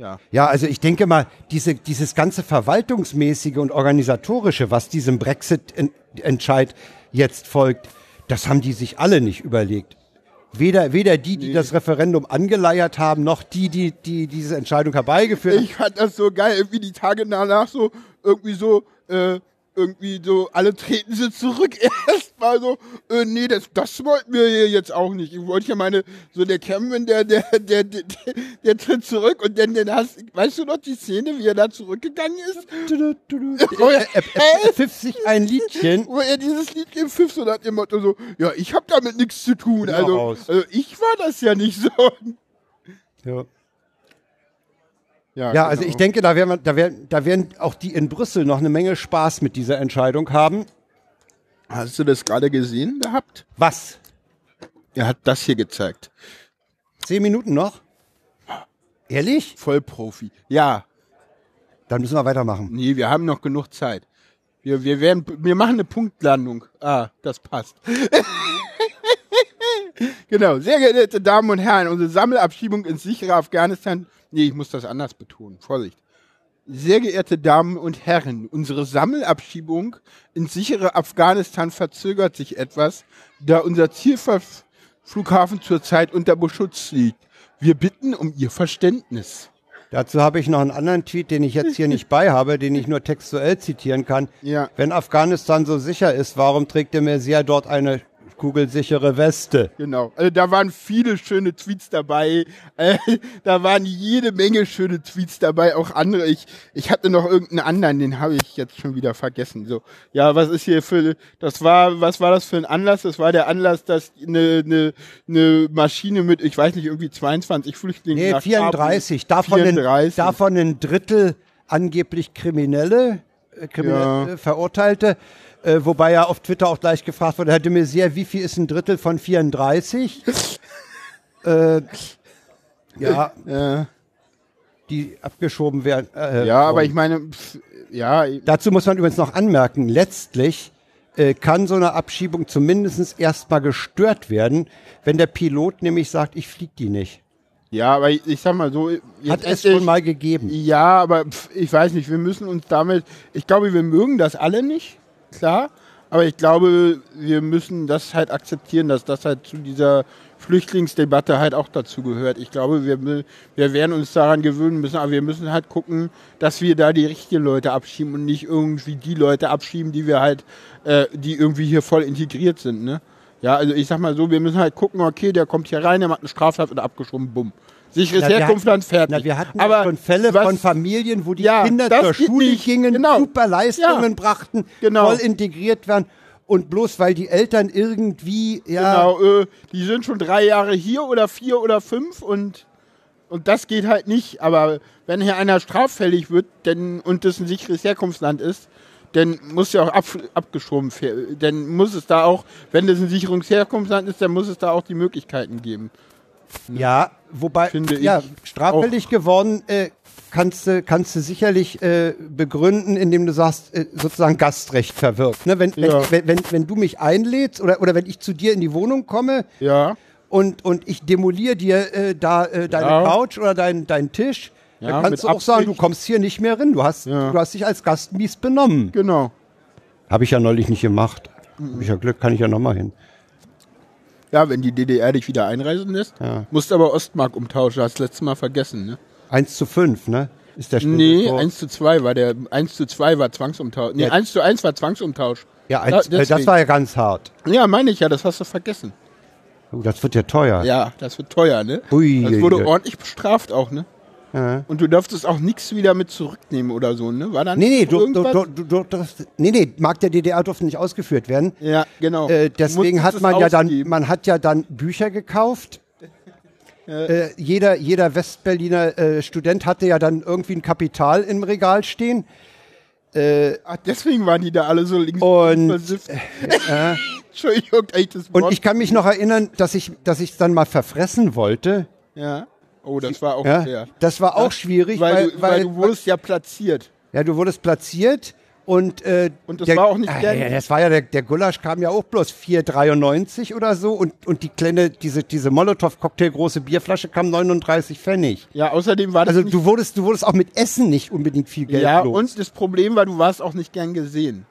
Ja. Ja, also ich denke mal, diese, dieses ganze verwaltungsmäßige und organisatorische, was diesem Brexit-Entscheid jetzt folgt, das haben die sich alle nicht überlegt. Weder, weder die, die das Referendum angeleiert haben, noch die, die, die diese Entscheidung herbeigeführt haben. Ich fand das so geil, irgendwie die Tage danach so, irgendwie so, äh, irgendwie so, alle treten sie zurück. Erstmal so, äh, nee, das, das wollten wir hier jetzt auch nicht. Ich wollte ja meine, so der Cameron, der, der, der, der, der, der tritt zurück und dann, dann hast, weißt du noch die Szene, wie er da zurückgegangen ist? Wo er, er, er pfiff sich ein Liedchen. Wo er dieses Liedchen pfiff, so nach dem Motto so, ja, ich habe damit nichts zu tun. Also, also, ich war das ja nicht so. Ja. Ja, Ja, also genau. ich denke, da werden, da, werden, da werden auch die in Brüssel noch eine Menge Spaß mit dieser Entscheidung haben. Hast du das gerade gesehen gehabt? Was? Er hat das hier gezeigt. Zehn Minuten noch? Ehrlich? Vollprofi. Ja. Dann müssen wir weitermachen. Nee, wir haben noch genug Zeit. Wir, wir, werden, wir machen eine Punktlandung. Ah, das passt. genau. Sehr geehrte Damen und Herren, unsere Sammelabschiebung ins sichere Afghanistan. Nee, ich muss das anders betonen. Vorsicht. Sehr geehrte Damen und Herren, unsere Sammelabschiebung ins sichere Afghanistan verzögert sich etwas, da unser Zielflughafen zurzeit unter Beschutz liegt. Wir bitten um Ihr Verständnis. Dazu habe ich noch einen anderen Tweet, den ich jetzt hier nicht bei habe, den ich nur textuell zitieren kann. Ja. Wenn Afghanistan so sicher ist, warum trägt der Messier dort eine kugelsichere Weste? Genau. Also da waren viele schöne Tweets dabei. Äh, da waren jede Menge schöne Tweets dabei, auch andere. Ich, ich hatte noch irgendeinen anderen, den habe ich jetzt schon wieder vergessen. So, ja, was ist hier für das war, was war das für ein Anlass? Das war der Anlass, dass eine, eine, eine Maschine mit, ich weiß nicht, irgendwie 22 Flüchtlingen Nee, nach 34. Kabul- Davon, 34. Ein, davon ein Drittel angeblich Kriminelle, äh, Kriminelle Ja. Verurteilte. Äh, wobei ja auf Twitter auch gleich gefragt wurde, Herr de Maizière, wie viel ist ein Drittel von 34? äh, ja, die abgeschoben werden. Äh, Ja, aber ich meine, pf, ja, Dazu muss man übrigens noch anmerken, letztlich äh, kann so eine Abschiebung zumindest erstmal gestört werden, wenn der Pilot nämlich sagt, ich fliege die nicht. Ja, aber ich, ich sag mal so. Hat es schon mal gegeben. Ja, aber pf, ich weiß nicht, wir müssen uns damit, ich glaube, wir mögen das alle nicht, klar, aber ich glaube, wir müssen das halt akzeptieren, dass das halt zu dieser Flüchtlingsdebatte halt auch dazu gehört. Ich glaube, wir, wir werden uns daran gewöhnen müssen, aber wir müssen halt gucken, dass wir da die richtigen Leute abschieben und nicht irgendwie die Leute abschieben, die wir halt, äh, die irgendwie hier voll integriert sind, ne? Ja, also ich sag mal so, wir müssen halt gucken, okay, der kommt hier rein, der macht eine Straftat und abgeschoben, bumm. Sicheres Na, Herkunftsland, fertig. Na, wir hatten aber schon Fälle was- von Familien, wo die Ja, Kinder zur Schule nicht. gingen, Genau. super Leistungen Ja. brachten, Genau. voll integriert waren. Und bloß weil die Eltern irgendwie, ja, Genau, äh, die sind schon drei Jahre hier oder vier oder fünf und, und das geht halt nicht. Aber wenn hier einer straffällig wird denn, und das ein sicheres Herkunftsland ist, dann muss ja auch ab, abgeschoben werden. Dann muss es da auch, wenn das ein sicheres Herkunftsland ist, dann muss es da auch die Möglichkeiten geben. Ja, wobei, Finde ja, straffällig geworden, äh, kannst du, kannst du sicherlich äh, begründen, indem du sagst, äh, sozusagen Gastrecht verwirkt. Ne? Wenn, Ja. wenn, wenn, wenn, du mich einlädst oder, oder wenn ich zu dir in die Wohnung komme ja. und, und ich demoliere dir äh, da äh, deine Ja. Couch oder dein, deinen Tisch, Ja, dann kannst du auch sagen, du Absicht. kommst hier nicht mehr rein. Du hast, du hast dich als Gast mies benommen. Genau. Habe ich ja neulich nicht gemacht. Hab ich ja Glück, kann ich ja nochmal hin. Ja, wenn die DDR dich wieder einreisen lässt, Ja. musst aber Ostmark umtauschen, hast letztes Mal vergessen, ne? 1 zu 5, ne? Ist der Nee, Schnitt- 1 zu 2 war der, 1 zu 2 war Zwangsumtausch. Nee, Ja. 1 zu 1 war Zwangsumtausch. Ja, eins, äh, das war ja ganz hart. Ja, meine ich ja, das hast du vergessen. Oh, das wird ja teuer. Ja, das wird teuer, ne? Ui, das wurde ui. ordentlich bestraft auch, ne? Ja. Und du darfst auch nichts wieder mit zurücknehmen oder so, ne? War da Nee, nee, nicht du, du, du, du, darfst- nee, nee, Markt der DDR durfte nicht ausgeführt werden. Ja, genau. Äh, deswegen hat es man ja dann, man hat ja dann Bücher gekauft. Äh, jeder, jeder Westberliner äh, Student hatte ja dann irgendwie ein Kapital im Regal stehen. Äh, ach, deswegen waren die da alle so links Und, versifft. Äh, Entschuldigung, das Wort. und ich kann mich noch erinnern, dass ich dass ich dann mal verfressen wollte. Ja. Oh, das war auch Ja, schwer. das war auch Ja, schwierig, weil, weil, du, weil du wurdest ja platziert. Ja, du wurdest platziert und äh, Und das der, war auch nicht ah, gern- ja, das war ja der, der Gulasch kam ja auch bloß 4,93 oder so und und die kleine diese diese Molotow Cocktail große Bierflasche kam 39 Pfennig. Ja, außerdem war das Also du wurdest du wurdest auch mit Essen nicht unbedingt viel Geld Ja, los. und das Problem war, du warst auch nicht gern gesehen.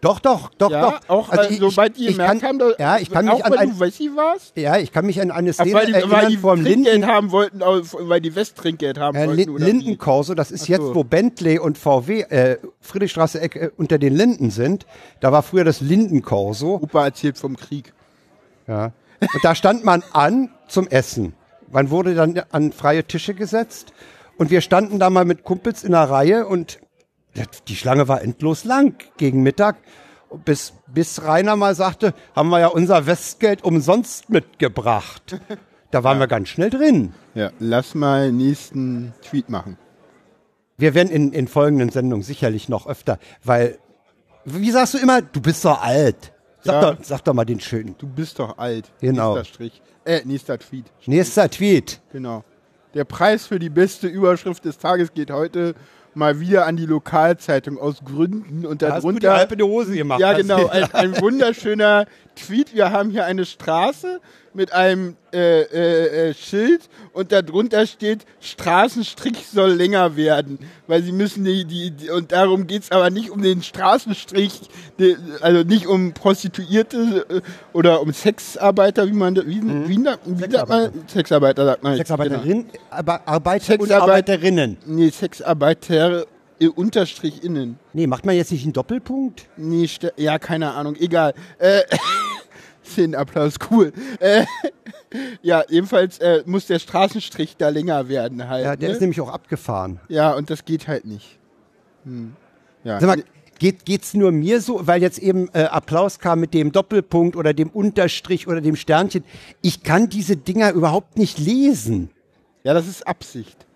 Doch doch doch ja, doch. Auch Also äh, ich- sobald die ich gemerkt kann- haben, dass, ja, ich kann mich auch an weil ein- du Wessi warst, Ja, ich kann mich an eine Ach, Szene weil die, weil erinnern die vom Trinkgeld Linden haben wollten, au- weil die Westtrinkgeld haben Äh, wollten. Oder? Lindenkorso, das ist Ach jetzt, so. wo Bentley und VW, äh, Friedrichstraße äh, unter den Linden sind. Da war früher das Lindenkorso. Opa erzählt vom Krieg. Ja. Und da stand man an zum Essen. Man wurde dann an freie Tische gesetzt. Und wir standen da mal mit Kumpels in einer Reihe und die Schlange war endlos lang gegen Mittag. Bis, bis Rainer mal sagte, haben wir ja unser Westgeld umsonst mitgebracht. Da waren wir ganz schnell drin. Ja, lass mal nächsten Tweet machen. Wir werden in, in folgenden Sendungen sicherlich noch öfter, weil, wie sagst du immer, du bist doch alt. Sag, Ja. doch, sag doch mal den schönen. Du bist doch alt. Genau. Nächster Strich. Äh, nächster Tweet. Nächster Tweet. Genau. Der Preis für die beste Überschrift des Tages geht heute mal wieder an die Lokalzeitung aus Gründen und Da hast du die darunter Alpe die Hose gemacht. Ja, genau. Ein, ein wunderschöner Tweet. Wir haben hier eine Straße mit einem äh, äh, äh, Schild und darunter steht, Straßenstrich soll länger werden. Weil sie müssen die, die, die und darum geht's aber nicht um den Straßenstrich, die, also nicht um Prostituierte äh, oder um Sexarbeiter, wie man, da- wie, wie, wie sagt man? Sexarbeiter sagt man. Sexarbeiterin, aber Arbeiter und Sexarbeit- Arbeiterinnen. Nee, Sexarbeiter äh, Unterstrich innen. Nee, macht man jetzt nicht einen Doppelpunkt? Nee, ja, keine Ahnung, egal. Äh, Szenenapplaus, cool. Äh, ja, jedenfalls äh, muss der Straßenstrich da länger werden halt. Ja, der ne? ist nämlich auch abgefahren. ja, und das geht halt nicht. Hm. Ja. Sag mal, geht, geht's nur mir so, weil jetzt eben äh, Applaus kam mit dem Doppelpunkt oder dem Unterstrich oder dem Sternchen. Ich kann diese Dinger überhaupt nicht lesen. Ja, das ist Absicht.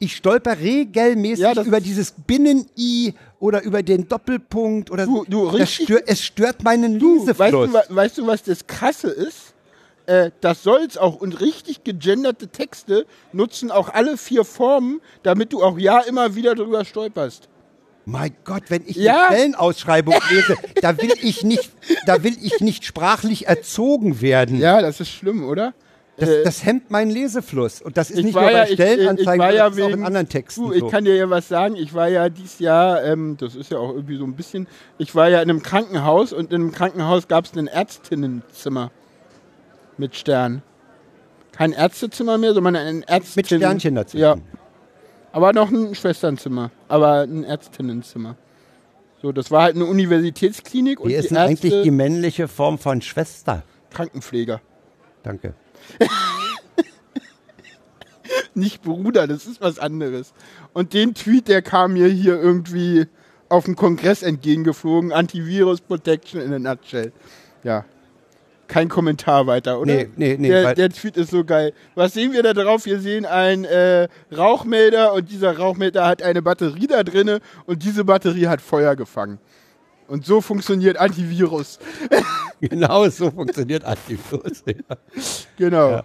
Ich stolper regelmäßig Ja, über dieses Binnen-I oder über den Doppelpunkt oder Du, du, richtig- stört, es stört meinen Du, weißt Lesefluss. du, wa- weißt du, was das Krasse ist? Äh, das soll's auch. Und richtig gegenderte Texte nutzen auch alle vier Formen, damit du auch ja immer wieder drüber stolperst. Mein Gott, wenn ich Ja. eine Stellenausschreibung lese, da will ich nicht, da will ich nicht sprachlich erzogen werden. Ja, das ist schlimm, oder? Das, Äh, das hemmt meinen Lesefluss. Und das ist ich nicht nur bei ja, ich, ich, Stellenanzeigen, ich war ja auch in anderen Texten du, ich so. kann dir ja was sagen. Ich war ja dieses Jahr, ähm, das ist ja auch irgendwie so ein bisschen, ich war ja in einem Krankenhaus und in einem Krankenhaus gab es ein Ärztinnenzimmer mit Stern. Kein Ärztezimmer mehr, sondern ein Ärztinnen. Mit Sternchen dazwischen. Ja. Aber noch ein Schwesternzimmer, aber ein Ärztinnenzimmer. So, das war halt eine Universitätsklinik und Wie ist die Ärzte, eigentlich die männliche Form von Schwester? Krankenpfleger. Danke. nicht Bruder, das ist was anderes. Und den Tweet, der kam mir hier irgendwie auf dem Kongress entgegengeflogen. Antivirus Protection in a nutshell. Ja. Kein Kommentar weiter, oder? Nee, nee, nee, Der, der Tweet ist so geil. Was sehen wir da drauf? Wir sehen einen äh, Rauchmelder und dieser Rauchmelder hat eine Batterie da drinne und diese Batterie hat Feuer gefangen. Und so funktioniert Antivirus. Genau so funktioniert Antivirus. Ja. Genau.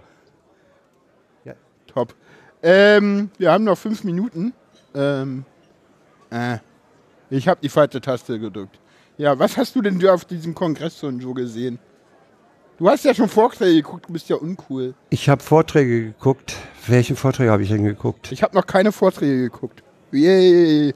Ja. Top. Ähm, wir haben noch fünf Minuten. Ähm, äh, ich habe die falsche Taste gedrückt. Ja, was hast du denn auf diesem Kongress so, so gesehen? Du hast ja schon Vorträge geguckt, du bist ja uncool. Ich habe Vorträge geguckt. Welchen Vorträge habe ich denn geguckt? Ich habe noch keine Vorträge geguckt. Yay.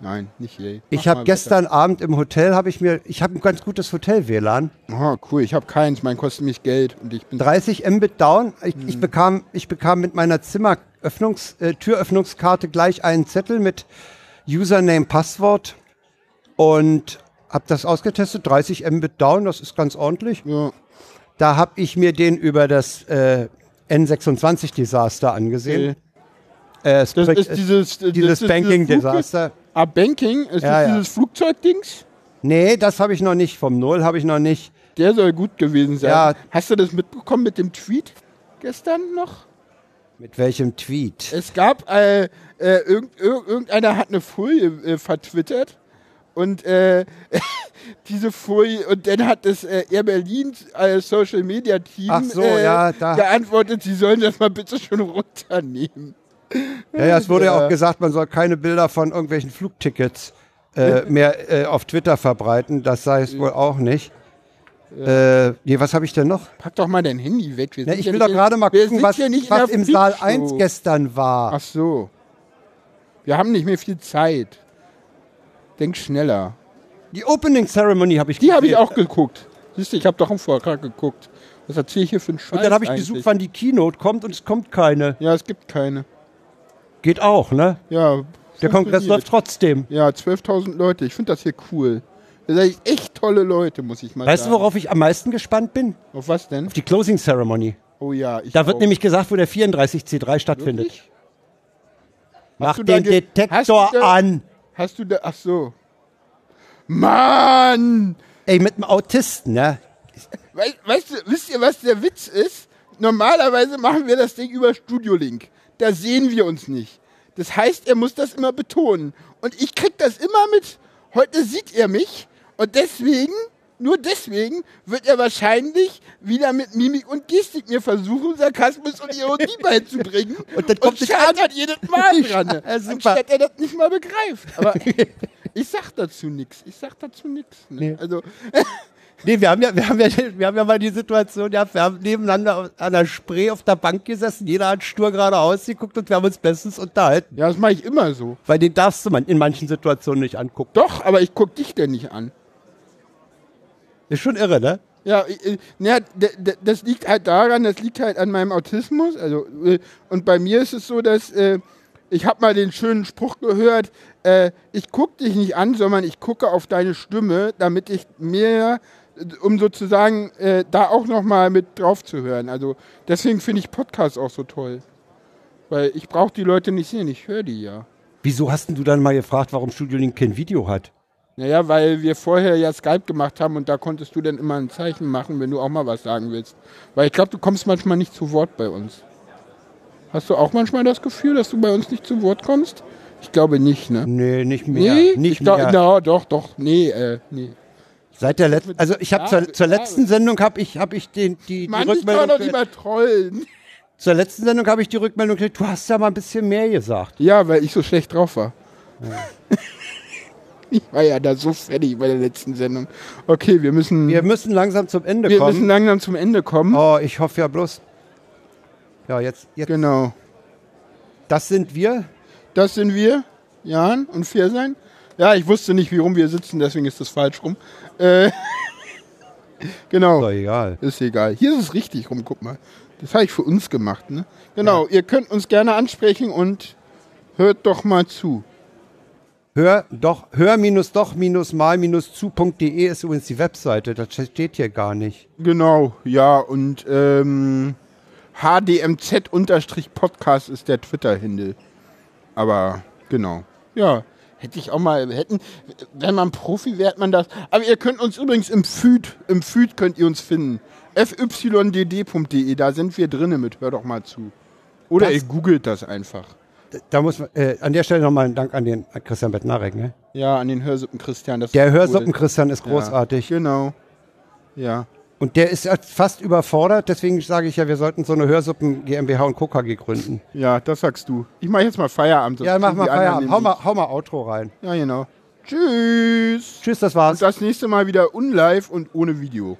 Nein, nicht yay. Ich habe gestern Abend im Hotel habe ich mir, ich habe ein ganz gutes Hotel WLAN. weiter. Oh, cool, ich habe keins, mein kostet mich Geld und ich bin 30 Mbit down. Ich, Hm. ich bekam, ich bekam mit meiner Zimmeröffnungs, äh, Türöffnungskarte gleich einen Zettel mit Username, Passwort und habe das ausgetestet. 30 Mbit down, das ist ganz ordentlich. Ja. Da habe ich mir den über das äh, N26-Desaster angesehen. Äh, es Das ist dieses, dieses das ist Banking-Desaster. Ah, Banking? Ist Ja, das ja. dieses Flugzeugdings? Nee, das habe ich noch nicht. Vom Null habe ich noch nicht. Der soll gut gewesen sein. Ja. Hast du das mitbekommen mit dem Tweet gestern noch? Mit welchem Tweet? Es gab, äh, äh, irgend, irg- irgendeiner hat eine Folie äh, vertwittert und äh, diese Folie, und dann hat das äh, Air Berlin äh, Social Media Team so, ja, geantwortet, sie sollen das mal bitte schon runternehmen. Ja, ja, es wurde ja Ja. auch gesagt, man soll keine Bilder von irgendwelchen Flugtickets äh, mehr äh, auf Twitter verbreiten. Das sei es wohl auch nicht. Äh, nee, was habe ich denn noch? Pack doch mal dein Handy weg. Na, ich ja will doch gerade mal gucken, was, ja was im Saal Freakshow. 1 gestern war. Ach so. Wir haben nicht mehr viel Zeit. Denk schneller. Die Opening Ceremony habe ich Die habe ich auch geguckt. Siehst du, ich habe doch einen Vortrag geguckt. Was erzähle ich hier für einen Scheiß Und dann habe ich eigentlich? gesucht, wann die Keynote kommt und es kommt keine. Ja, es gibt keine. Geht auch, ne? Ja. Der Kongress läuft trotzdem. Ja, 12.000 Leute. Ich finde das hier cool. Das sind echt tolle Leute, muss ich mal Weißt du, sagen. worauf ich am meisten gespannt bin? Auf was denn? Auf die Closing Ceremony. Oh ja, ich Da wird auch. nämlich gesagt, wo der 34C3 stattfindet. Hast Mach den Detektor hast da- an. Hast du da. Ach so. Mann! Ey, mit dem Autisten, ne? Wei- Weißt du, wisst ihr, was der Witz ist? Normalerweise machen wir das Ding über Studio Link. Da sehen wir uns nicht. Das heißt, er muss das immer betonen. Und ich krieg das immer mit. Heute sieht er mich. Und deswegen, nur deswegen, wird er wahrscheinlich wieder mit Mimik und Gestik mir versuchen, Sarkasmus und Ironie beizubringen. Und dann kommt und scheitert jedes Mal dran. Ja, super. Anstatt er das nicht mal begreift. Aber ich sag dazu nichts. Ich sag dazu nichts. Ne? Also, Nee, wir haben ja, wir haben ja, wir haben ja mal die Situation gehabt, wir haben nebeneinander an der Spree auf der Bank gesessen, jeder hat stur geradeaus geguckt und wir haben uns bestens unterhalten. Ja, das mache ich immer so. Weil den darfst du man in manchen Situationen nicht angucken. Doch, aber ich guck dich denn nicht an. Ist schon irre, ne? Ja, na, d- d- das liegt halt daran, das liegt halt an meinem Autismus. Also, äh, und bei mir ist es so, dass äh, ich habe mal den schönen Spruch gehört, äh, ich gucke dich nicht an, sondern ich gucke auf deine Stimme, damit ich mehr, äh, um sozusagen äh, da auch noch mal mit drauf zu hören. Also deswegen finde ich Podcasts auch so toll. Weil ich brauche die Leute nicht sehen, ich höre die ja. Wieso hast denn du dann mal gefragt, warum Studio Link kein Video hat? Naja, weil wir vorher ja Skype gemacht haben und da konntest du dann immer ein Zeichen machen, wenn du auch mal was sagen willst. Weil ich glaube, du kommst manchmal nicht zu Wort bei uns. Hast du auch manchmal das Gefühl, dass du bei uns nicht zu Wort kommst? Ich glaube nicht, ne? Nee, nicht mehr. Nee? Nicht ich mehr. Na, doch, doch, nee, äh, nee. Seit der letzten, also ich habe Ja, zur, zur ja. letzten Sendung habe ich, habe ich den, die, die Mann, ich kann Rückmeldung, doch nicht trollen. zur letzten Sendung habe ich die Rückmeldung gekriegt, du hast ja mal ein bisschen mehr gesagt. Ja, weil ich so schlecht drauf war. Ich war ja da so fertig bei der letzten Sendung. Okay, wir müssen. Wir müssen langsam zum Ende wir kommen. müssen langsam zum Ende kommen. Oh, ich hoffe ja bloß. Ja, jetzt, jetzt. Genau. Das sind wir. Das sind wir, Jan und Viersein. Ja, ich wusste nicht, wie rum wir sitzen, deswegen ist das falsch rum. Äh, genau. Ist doch egal. Ist egal. Hier ist es richtig rum, guck mal. Das habe ich für uns gemacht, ne? Genau, ihr könnt uns gerne ansprechen und hört doch mal zu. Hör doch, hör minus doch minus mal minus zu.de ist übrigens die Webseite. Das steht hier gar nicht. Genau, ja, und ähm, HDMZ-Podcast ist der Twitter-Handle. Aber genau. Ja, hätte ich auch mal, hätten, wenn man Profi wäre, hätte man das. Aber ihr könnt uns übrigens im Feed, im Feed könnt ihr uns finden. fydd.de, da sind wir drinnen mit, hör doch mal zu. Oder Das- ihr googelt das einfach. Da muss man, äh, an der Stelle nochmal einen Dank an den an Christian Bettnarek, ne? Ja, an den Hörsuppen Christian. Der Hörsuppen cool. Christian ist Ja, großartig. genau. Ja. Und der ist fast überfordert, deswegen sage ich ja, wir sollten so eine Hörsuppen GmbH und Co. KG gründen. Ja, das sagst du. Ich mache jetzt mal Feierabend. Ja, mach mal Feierabend. Hau mal, hau mal Outro rein. Ja, genau. Tschüss. Tschüss, das war's. Und das nächste Mal wieder unlive und ohne Video.